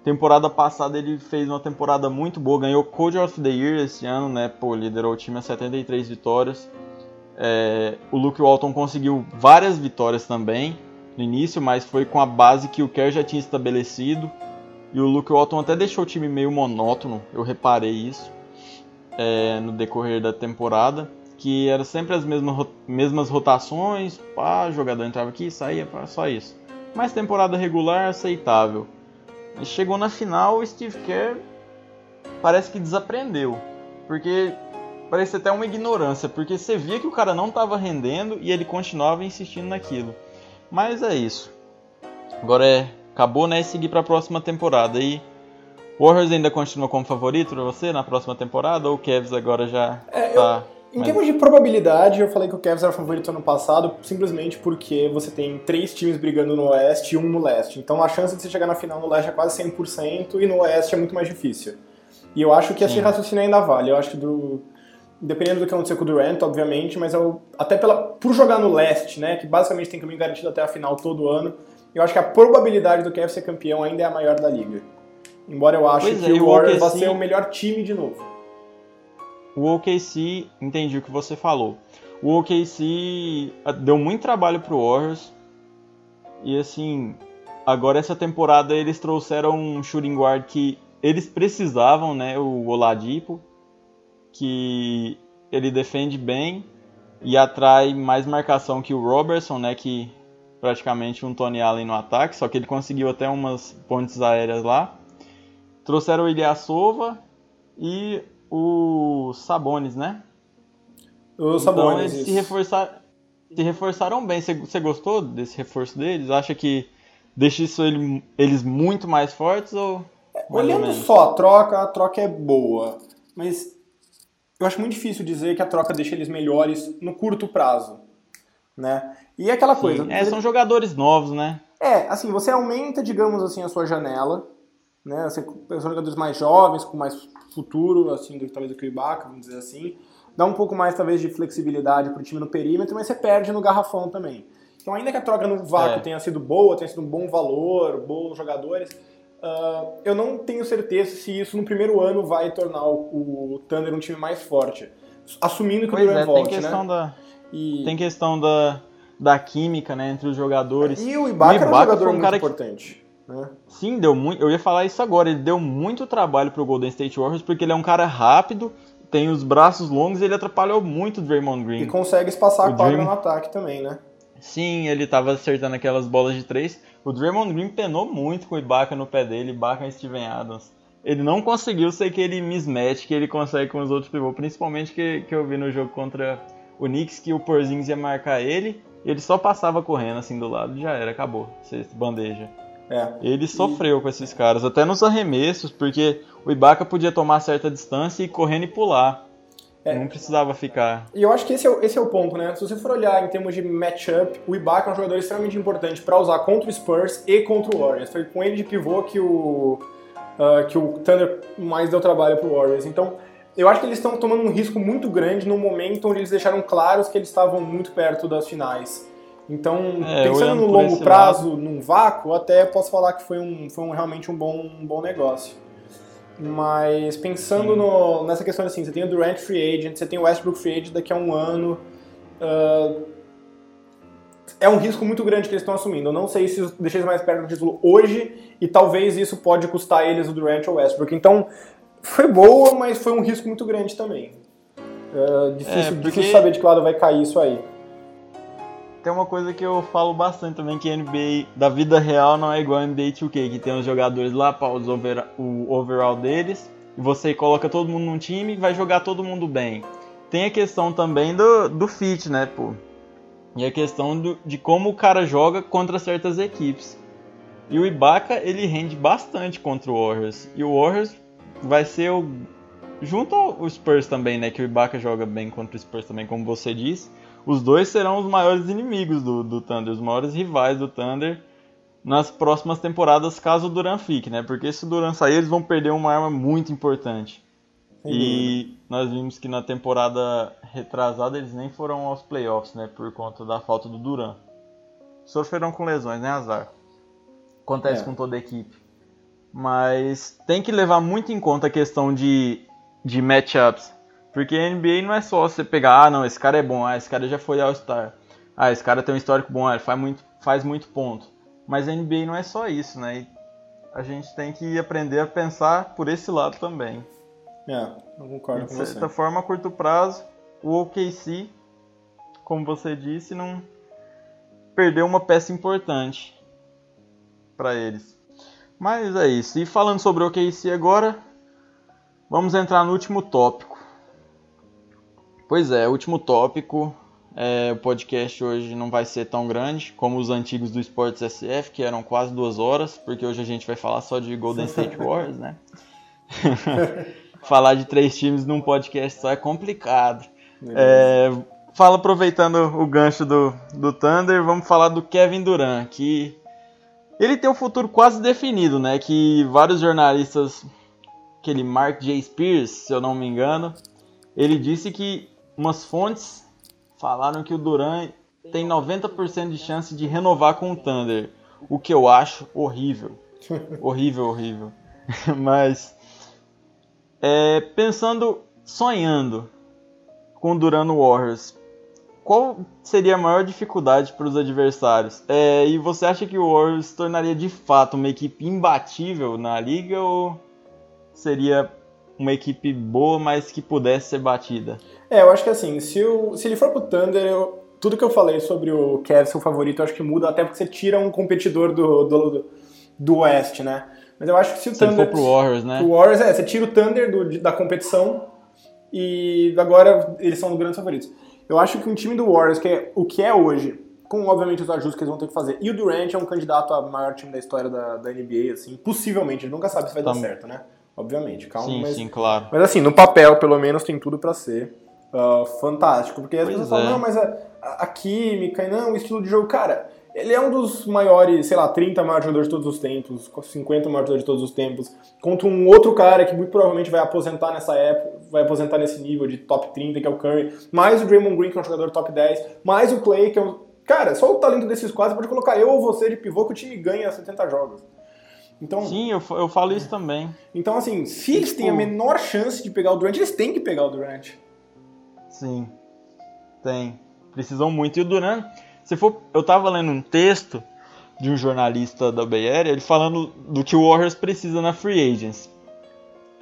Temporada passada ele fez uma temporada muito boa, ganhou Coach of the Year esse ano, né? Pô, liderou o time a 73 vitórias. É, o Luke Walton conseguiu várias vitórias também no início, mas foi com a base que o Kerr já tinha estabelecido. E o Luke Walton até deixou o time meio monótono, eu reparei isso é, no decorrer da temporada, que era sempre as mesmas, mesmas rotações, pá, jogador entrava aqui, saía, pá, só isso. Mas temporada regular aceitável. E chegou na final, o Steve Kerr parece que desaprendeu, porque parece até uma ignorância, porque você via que o cara não estava rendendo e ele continuava insistindo naquilo. Mas é isso. Agora é acabou, né? E seguir para a próxima temporada. E Warriors ainda continua como favorito para você na próxima temporada ou o Cavs agora já é, tá eu, Em mas... termos de probabilidade, eu falei que o Cavs era favorito ano passado simplesmente porque você tem três times brigando no Oeste e um no Leste. Então a chance de você chegar na final no Leste é quase 100% e no Oeste é muito mais difícil. E eu acho que esse raciocínio ainda vale. Eu acho que do, dependendo do que acontecer com o Durant, obviamente, mas eu, até pela, por jogar no leste, né, que basicamente tem caminho garantido até a final todo ano, eu acho que a probabilidade do Cavs ser campeão ainda é a maior da liga. Embora eu ache pois que é, o Warriors vai ser o melhor time de novo. O OKC, entendi o que você falou. O OKC ah, deu muito trabalho pro Warriors. E assim, agora essa temporada eles trouxeram um shooting guard que eles precisavam, né, o Oladipo, que ele defende bem e atrai mais marcação que o Robertson, né, que praticamente um Tony Allen no ataque, só que ele conseguiu até umas pontes aéreas lá. Trouxeram o Ilyasova e o Sabonis, né? O Sabonis. Então eles se, reforçar, se reforçaram bem. Você gostou desse reforço deles? Acha que deixa isso ele, eles muito mais fortes ou Olhando só a troca, a troca é boa. Mas eu acho muito difícil dizer que a troca deixa eles melhores no curto prazo. Né? E é aquela Sim, coisa. É, são jogadores novos, né? É, assim, você aumenta, digamos assim, a sua janela. Né? Você, são jogadores mais jovens, com mais futuro, assim, do, talvez do que o Ibaka, vamos dizer assim. Dá um pouco mais, talvez, de flexibilidade pro time no perímetro, mas você perde no garrafão também. Então, ainda que a troca no vácuo é. tenha sido boa, tenha sido um bom valor, bons jogadores, Uh, eu não tenho certeza se isso no primeiro ano vai tornar o, o Thunder um time mais forte. Assumindo que pois o Durant é, volte, tem questão né? Da, e... Tem questão da, da química né, entre os jogadores. E o Ibaka, o Ibaka era um jogador um muito importante. Que... Né? Sim, deu muito. Eu ia falar isso agora. Ele deu muito trabalho pro Golden State Warriors porque ele é um cara rápido, tem os braços longos e ele atrapalhou muito o Draymond Green. E consegue espaçar o a quadra Dream... no ataque também, né? Sim, ele estava acertando aquelas bolas de três. O Draymond Green penou muito com o Ibaka no pé dele, Ibaka e Steven Adams. Ele não conseguiu ser aquele mismatch que ele consegue com os outros pivôs, principalmente que, que eu vi no jogo contra o Knicks, que o Porzingis ia marcar ele, e ele só passava correndo assim do lado, já era, acabou, você bandeja. É. Ele sofreu com esses caras, até nos arremessos, porque o Ibaka podia tomar certa distância e correndo e pular. É. Não precisava ficar. E eu acho que esse é, o, esse é o ponto, né? Se você for olhar em termos de matchup, o Ibaka é um jogador extremamente importante para usar contra o Spurs e contra o Warriors. Foi com ele de pivô que o, uh, que o Thunder mais deu trabalho pro Warriors. Então, eu acho que eles estão tomando um risco muito grande no momento onde eles deixaram claros que eles estavam muito perto das finais. Então, é, pensando no longo prazo, lado... num vácuo, até posso falar que foi, um, foi um, realmente um bom, um bom negócio. Mas pensando no, nessa questão assim, você tem o Durant Free Agent, você tem o Westbrook Free Agent daqui a um ano. Uh, é um risco muito grande que eles estão assumindo. Eu não sei se deixa eles mais perto do título hoje e talvez isso pode custar eles o Durant ou o Westbrook. Então, foi boa, mas foi um risco muito grande também. Uh, difícil, é, porque... difícil saber de que lado vai cair isso aí tem uma coisa que eu falo bastante também, que NBA da vida real não é igual a NBA 2K, que tem os jogadores lá para over, o overall deles, e você coloca todo mundo num time e vai jogar todo mundo bem. Tem a questão também do, do fit, né, pô? E a questão do, de como o cara joga contra certas equipes. E o Ibaka, ele rende bastante contra o Warriors. E o Warriors vai ser o... Junto ao Spurs também, né, que o Ibaka joga bem contra o Spurs também, como você disse os dois serão os maiores inimigos do, do Thunder, os maiores rivais do Thunder nas próximas temporadas, caso o Duran fique, né? Porque se o Duran sair, eles vão perder uma arma muito importante. e nós vimos que na temporada retrasada eles nem foram aos playoffs, né? Por conta da falta do Duran. Sofreram com lesões, né? Azar. Acontece é. com toda a equipe. Mas tem que levar muito em conta a questão de, de matchups. Porque NBA não é só você pegar, ah, não, esse cara é bom, ah, esse cara já foi All-Star. Ah, esse cara tem um histórico bom, ah, ele faz muito, faz muito ponto. Mas a NBA não é só isso, né? a gente tem que aprender a pensar por esse lado também. É, eu concordo de com você. certa forma, a curto prazo, o OKC, como você disse, não perdeu uma peça importante para eles. Mas é isso. E falando sobre o OKC agora, vamos entrar no último tópico. Pois é, último tópico. É, o podcast hoje não vai ser tão grande como os antigos do Esportes SF, que eram quase duas horas, porque hoje a gente vai falar só de Golden State Warriors, né? falar de três times num podcast só é complicado. É, fala aproveitando o gancho do, do Thunder, vamos falar do Kevin Durant, que ele tem o futuro quase definido, né? Que vários jornalistas, aquele Mark J. Spears, se eu não me engano, ele disse que umas fontes falaram que o Durant tem 90% de chance de renovar com o Thunder, o que eu acho horrível. horrível, horrível. Mas é, pensando, sonhando com o Durant Warriors, qual seria a maior dificuldade para os adversários? É, e você acha que o Warriors se tornaria de fato uma equipe imbatível na liga ou seria uma equipe boa, mas que pudesse ser batida? É, eu acho que assim, se, o, se ele for pro Thunder, eu, tudo que eu falei sobre o Cavs, seu favorito, eu acho que muda até porque você tira um competidor do, do, do Oeste, né? Mas eu acho que se o se Thunder... ele for pro Warriors, né? O Warriors, é, você tira o Thunder do, da competição e agora eles são os grandes favoritos. Eu acho que um time do Warriors, que é o que é hoje, com obviamente os ajustes que eles vão ter que fazer, e o Durant é um candidato a maior time da história da, da NBA, assim, possivelmente, ele nunca sabe se vai dar Também. certo, né? Obviamente, calma, sim, mas, sim, claro. mas assim, no papel, pelo menos, tem tudo pra ser ah, fantástico, porque as Pois falam, é. não, mas a, a- a química, e não, o estilo de jogo, cara, ele é um dos maiores, sei lá, 30 maiores jogadores de todos os tempos, 50 maiores jogadores de todos os tempos, contra um outro cara que muito provavelmente vai aposentar nessa época, vai aposentar nesse nível de top 30, que é o Curry, mais o Draymond Green, que é um jogador top 10, mais o Clay, que é um... Cara, só o talento desses quatro pode colocar eu ou você de pivô que o time ganha 70 jogos. Então, Sim, eu, eu falo isso também. então assim, se eles têm a Tipo- menor chance de pegar o Durant, eles têm que pegar o Durant. Sim, tem. Precisam muito. E o Duran, se for, eu tava lendo um texto de um jornalista da Bay Area, ele falando do que o Warriors precisa na free agents.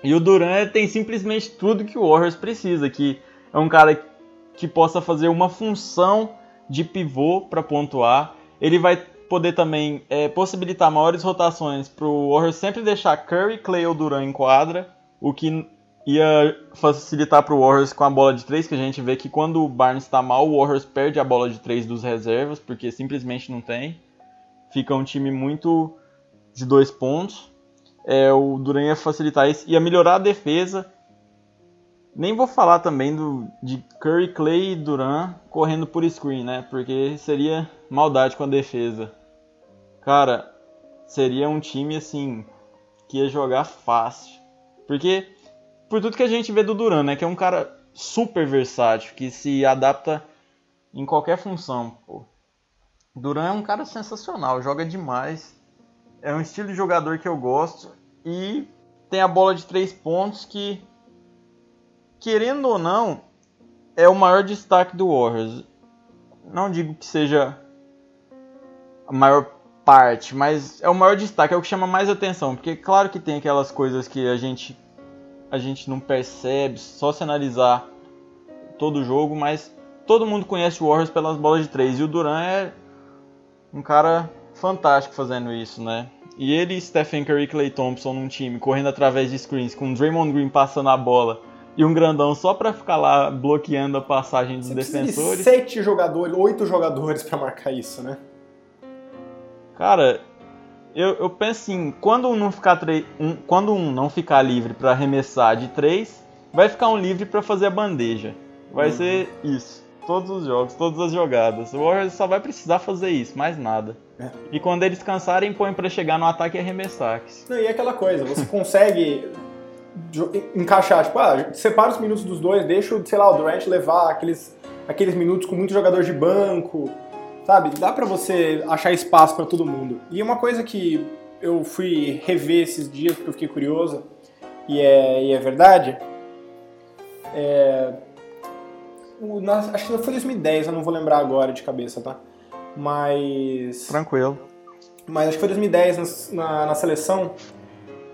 E o Duran tem simplesmente tudo que o Warriors precisa, que é um cara que possa fazer uma função de pivô para pontuar. Ele vai poder também é, possibilitar maiores rotações para o Warriors sempre deixar Curry, Clay ou Duran em quadra, o que ia facilitar para o Warriors com a bola de três, que a gente vê que quando o Barnes está mal, o Warriors perde a bola de três dos reservas, porque simplesmente não tem. Fica um time muito de dois pontos. É, o Duran ia facilitar isso, ia melhorar a defesa. Nem vou falar também do, de Curry, Clay e Duran correndo por screen, né? Porque seria maldade com a defesa. Cara, seria um time assim que ia jogar fácil. Porque por tudo que a gente vê do Duran, né? Que é um cara super versátil, que se adapta em qualquer função. Pô. Duran é um cara sensacional, joga demais. É um estilo de jogador que eu gosto. E tem a bola de três pontos que, querendo ou não, é o maior destaque do Warriors. Não digo que seja a maior parte, mas é o maior destaque, é o que chama mais atenção. Porque claro que tem aquelas coisas que a gente a gente não percebe só se analisar todo o jogo, mas todo mundo conhece o Warriors pelas bolas de três e o Duran é um cara fantástico fazendo isso, né? E ele, Stephen Curry e Clay Thompson num time correndo através de screens com o Draymond Green passando a bola e um grandão só pra ficar lá bloqueando a passagem dos Você precisa de defensores. sete jogadores, oito jogadores pra marcar isso, né? Cara, eu, eu penso assim, quando um não ficar, um, quando um não ficar livre pra arremessar de três, vai ficar um livre pra fazer a bandeja. Vai Uhum. ser isso. Todos os jogos, todas as jogadas. O Warriors só vai precisar fazer isso, mais nada. É. E quando eles cansarem, põe pra chegar no ataque e arremessar. Não, e é aquela coisa, você consegue encaixar, tipo, ah, separa os minutos dos dois, deixa, o, sei lá, o Durant levar aqueles, aqueles minutos com muito jogador de banco, sabe? Dá pra você achar espaço pra todo mundo. E uma coisa que eu fui rever esses dias, porque eu fiquei curioso, e é, e é verdade, é... o- na- acho que foi 2010, eu não vou lembrar agora de cabeça, tá? Mas... Tranquilo. mas acho que foi 2010 na, na, na seleção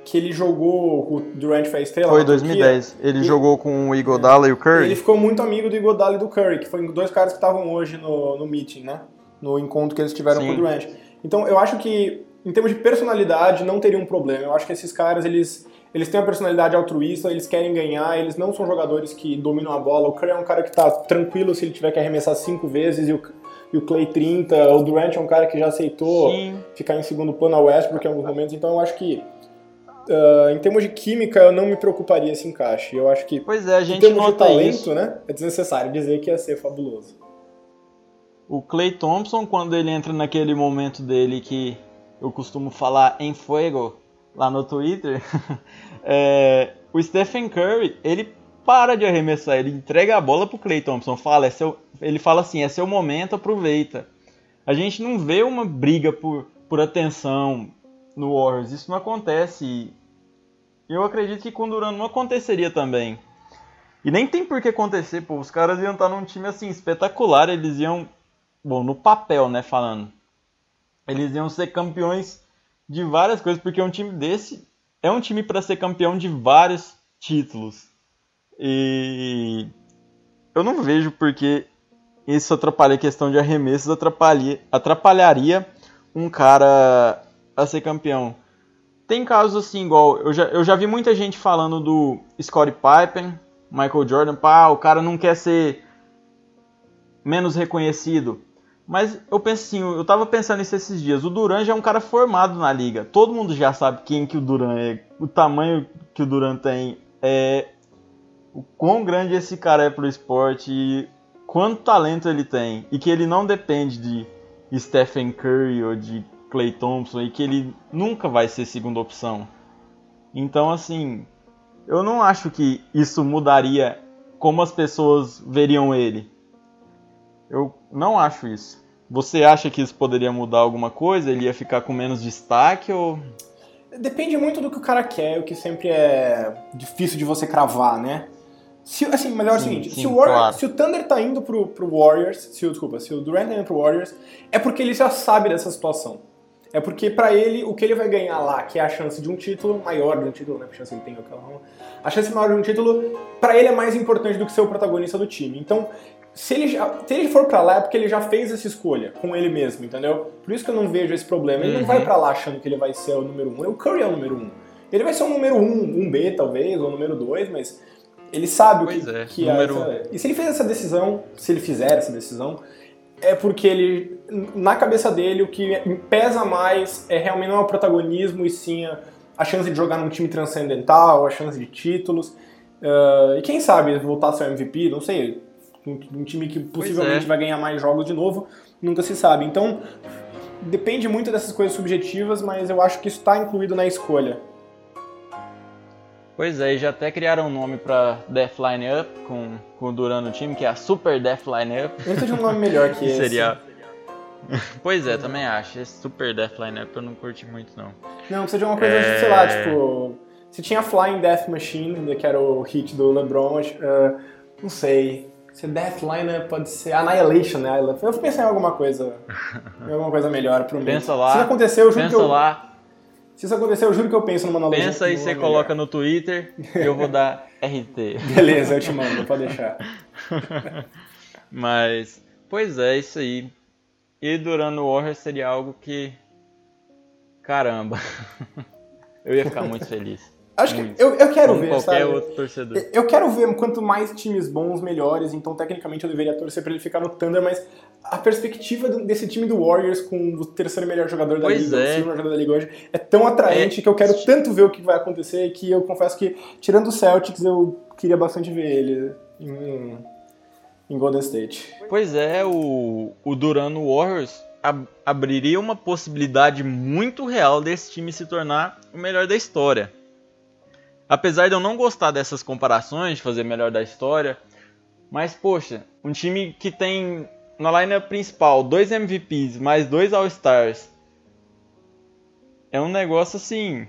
que ele jogou, o Durant foi a estrela. Foi 2010. Ele, ele, jogou com o Igodala é, e o Curry? Ele ficou muito amigo do Igodala e do Curry, que foram dois caras que estavam hoje no, no meeting, né? No encontro que eles tiveram Sim. com o Durant. Então eu acho que, em termos de personalidade, não teria um problema. Eu acho que esses caras, eles, eles têm uma personalidade altruísta, eles querem ganhar, eles não são jogadores que dominam a bola. O Curry é um cara que tá tranquilo se ele tiver que arremessar cinco vezes e o, e o Clay 30. O Durant é um cara que já aceitou Sim. ficar em segundo plano a Westbrook em alguns momentos. Então eu acho que Uh, em termos de química, eu não me preocuparia esse encaixe. Eu acho que, pois é, a gente em termos de talento, isso. né, é desnecessário dizer que ia ser fabuloso. O Clay Thompson, quando ele entra naquele momento dele que eu costumo falar em fuego lá no Twitter, é, o Stephen Curry, ele para de arremessar, ele entrega a bola pro Clay Thompson, fala, é seu, ele fala assim, é seu momento, aproveita. A gente não vê uma briga por, por atenção, no Warriors. Isso não acontece. Eu acredito que com Duran não aconteceria também. E nem tem por que acontecer, pô. Os caras iam estar num time assim espetacular. Eles iam. Bom, no papel, né? Falando. Eles iam ser campeões de várias coisas, porque um time desse é um time para ser campeão de vários títulos. E eu não vejo porque isso atrapalha a questão de arremessos, atrapalharia, um cara a ser campeão. Tem casos assim, igual eu já, eu já vi muita gente falando do Scottie Pippen, Michael Jordan, pá, o cara não quer ser menos reconhecido. Mas eu penso assim, eu tava pensando nisso esses dias. O Duran já é um cara formado na liga. Todo mundo já sabe quem que o Duran é, o tamanho que o Duran tem, é o quão grande esse cara é pro esporte e quanto talento ele tem e que ele não depende de Stephen Curry ou de Clay Thompson e que ele nunca vai ser segunda opção. Então, assim, eu não acho que isso mudaria como as pessoas veriam ele. Eu não acho isso. Você acha que isso poderia mudar alguma coisa? Ele ia ficar com menos destaque ou. Depende muito do que o cara quer, o que sempre é difícil de você cravar, né? Se, assim, melhor é o seguinte, sim, se, o Warriors, claro. se o Thunder tá indo pro, pro Warriors, se desculpa, se o Durant tá indo pro Warriors, é porque ele já sabe dessa situação. É porque para ele, o que ele vai ganhar lá, que é a chance de um título, maior de um título, né? A chance ele tem aquela A chance maior de um título, para ele é mais importante do que ser o protagonista do time. Então, se ele, já, se ele for para lá é porque ele já fez essa escolha com ele mesmo, entendeu? Por isso que eu não vejo esse problema. Ele uhum. não vai para lá achando que ele vai ser o número um. O Curry é o número um. Ele vai ser o número um, um B talvez, ou o número dois, mas ele sabe pois o que, é, que é. Essa... E se ele fez essa decisão, se ele fizer essa decisão, é porque ele, na cabeça dele, o que pesa mais é realmente não é o protagonismo e sim a, a chance de jogar num time transcendental, a chance de títulos. Uh, e quem sabe voltar a ser MVP, não sei, um, time que possivelmente é. vai ganhar mais jogos de novo, nunca se sabe. Então, depende muito dessas coisas subjetivas, mas eu acho que isso está incluído na escolha. Pois é, e já até criaram um nome pra Death Line Up com, com o Duran no time, que é a Super Death Line Up. Precisa de um nome melhor que esse. Seria. pois é, também acho. Esse Super Death Line Up eu não curti muito, não. Não, precisa de uma coisa, é... sei lá, tipo. Se tinha Flying Death Machine, que era o hit do LeBron, uh, não sei. Se Death Line pode ser Annihilation, né? Eu vou pensar em alguma coisa. em alguma coisa melhor pro meio. Pensa lá. Se aconteceu, eu juro pensa que eu, lá. Se isso acontecer, eu juro que eu penso numa analogia. Pensa e você coloca no Twitter e eu vou dar RT. Beleza, eu te mando, pode deixar. Mas, pois é, isso aí. E durante o Warriors seria algo que. Caramba. eu ia ficar muito feliz. Acho que eu, eu quero Como ver, qualquer sabe? outro torcedor. Eu quero ver quanto mais times bons, melhores. Então, tecnicamente, eu deveria torcer para ele ficar no Thunder, mas a perspectiva desse time do Warriors com o terceiro melhor jogador da pois liga, é. o segundo jogador da liga hoje, é tão atraente é. que eu quero tanto ver o que vai acontecer que eu confesso que, tirando o Celtics, eu queria bastante ver ele em, em Golden State. Pois é, o, o Duran no Warriors ab abriria uma possibilidade muito real desse time se tornar o melhor da história. Apesar de eu não gostar dessas comparações, de fazer melhor da história, mas poxa, um time que tem na linha principal dois MVPs mais dois All-Stars é um negócio assim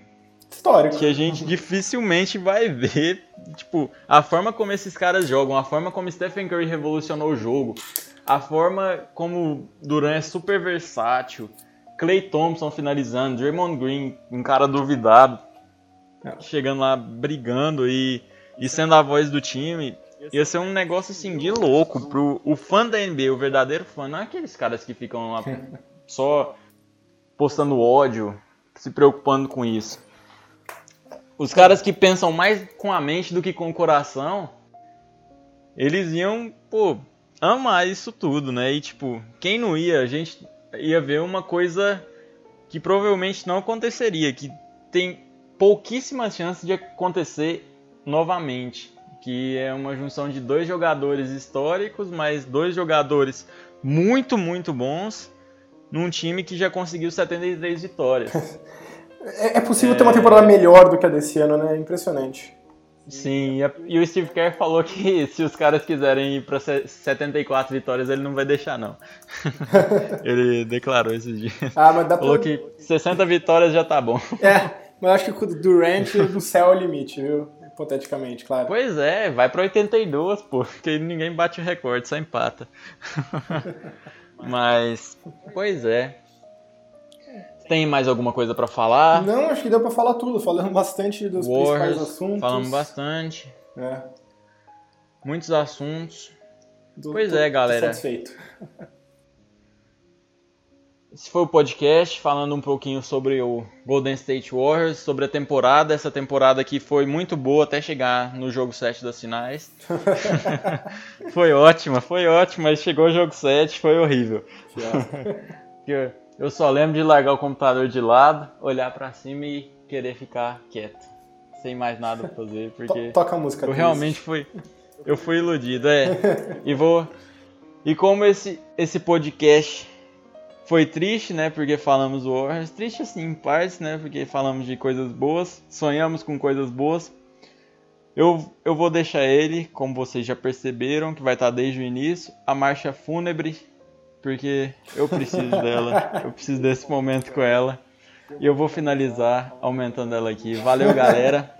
histórico que a gente dificilmente vai ver, tipo, a forma como esses caras jogam, a forma como Stephen Curry revolucionou o jogo, a forma como Durant é super versátil. Clay Thompson finalizando, Draymond Green, um cara duvidado. Chegando lá brigando e, e sendo a voz do time. Ia ser um negócio assim de louco pro o fã da NBA, o verdadeiro fã, não é aqueles caras que ficam lá só postando ódio, se preocupando com isso. Os caras que pensam mais com a mente do que com o coração, eles iam, pô, amar isso tudo, né? E tipo, quem não ia, a gente ia ver uma coisa que provavelmente não aconteceria, que tem pouquíssimas chances de acontecer novamente, que é uma junção de dois jogadores históricos, mais dois jogadores muito, muito bons num time que já conseguiu 73 vitórias. É, é possível ter uma temporada melhor do que a desse ano, né? Impressionante. Sim, e o Steve Kerr falou que se os caras quiserem ir se- 74 vitórias, ele não vai deixar, não. ele declarou esses dias. Ah, mas dá pra. Falou que 60 vitórias já tá bom. É, mas acho que com o Durant do céu é o limite, viu? Hipoteticamente, claro. Pois é, vai pra 82, pô, porque ninguém bate o recorde, só empata. Mas, pois é. Tem mais alguma coisa pra falar? Não, acho que deu pra falar tudo. Falamos bastante dos principais Warriors, assuntos. falamos bastante. É, Muitos assuntos. do- Pois é, galera. Satisfeito. Esse foi o podcast falando um pouquinho sobre o Golden State Warriors, sobre a temporada. Essa temporada que foi muito boa até chegar no jogo 7 das finais. foi ótima, foi ótima, mas chegou o jogo 7, foi horrível. Eu- só lembro de largar o computador de lado, olhar pra cima e querer ficar quieto. Sem mais nada pra fazer, porque To- Toca a música eu realmente fui. Eu fui iludido, é. E vou. E como esse, esse podcast foi triste, né? Porque falamos do Warriors. Triste assim, em partes, né? Porque falamos de coisas boas, sonhamos com coisas boas. Eu, eu vou deixar ele, como vocês já perceberam, que vai estar desde o início, a marcha fúnebre, porque eu preciso dela. Eu preciso desse momento com ela. E eu vou finalizar aumentando ela aqui. Valeu, galera.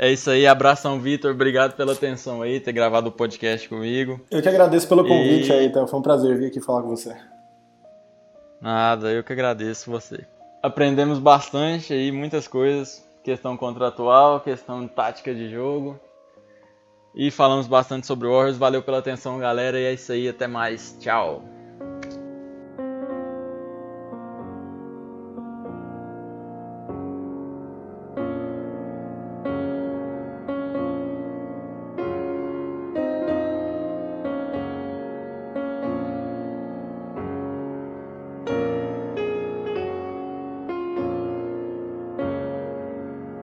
É isso aí, abração, Vitor. Obrigado pela atenção aí, ter gravado o podcast comigo. Eu que agradeço pelo convite E- aí, então. Foi um prazer vir aqui falar com você. Nada, eu que agradeço você. Aprendemos bastante aí, muitas coisas, questão contratual, questão tática de jogo. E falamos bastante sobre o Warriors. Valeu pela atenção, galera. E é isso aí, até mais. Tchau.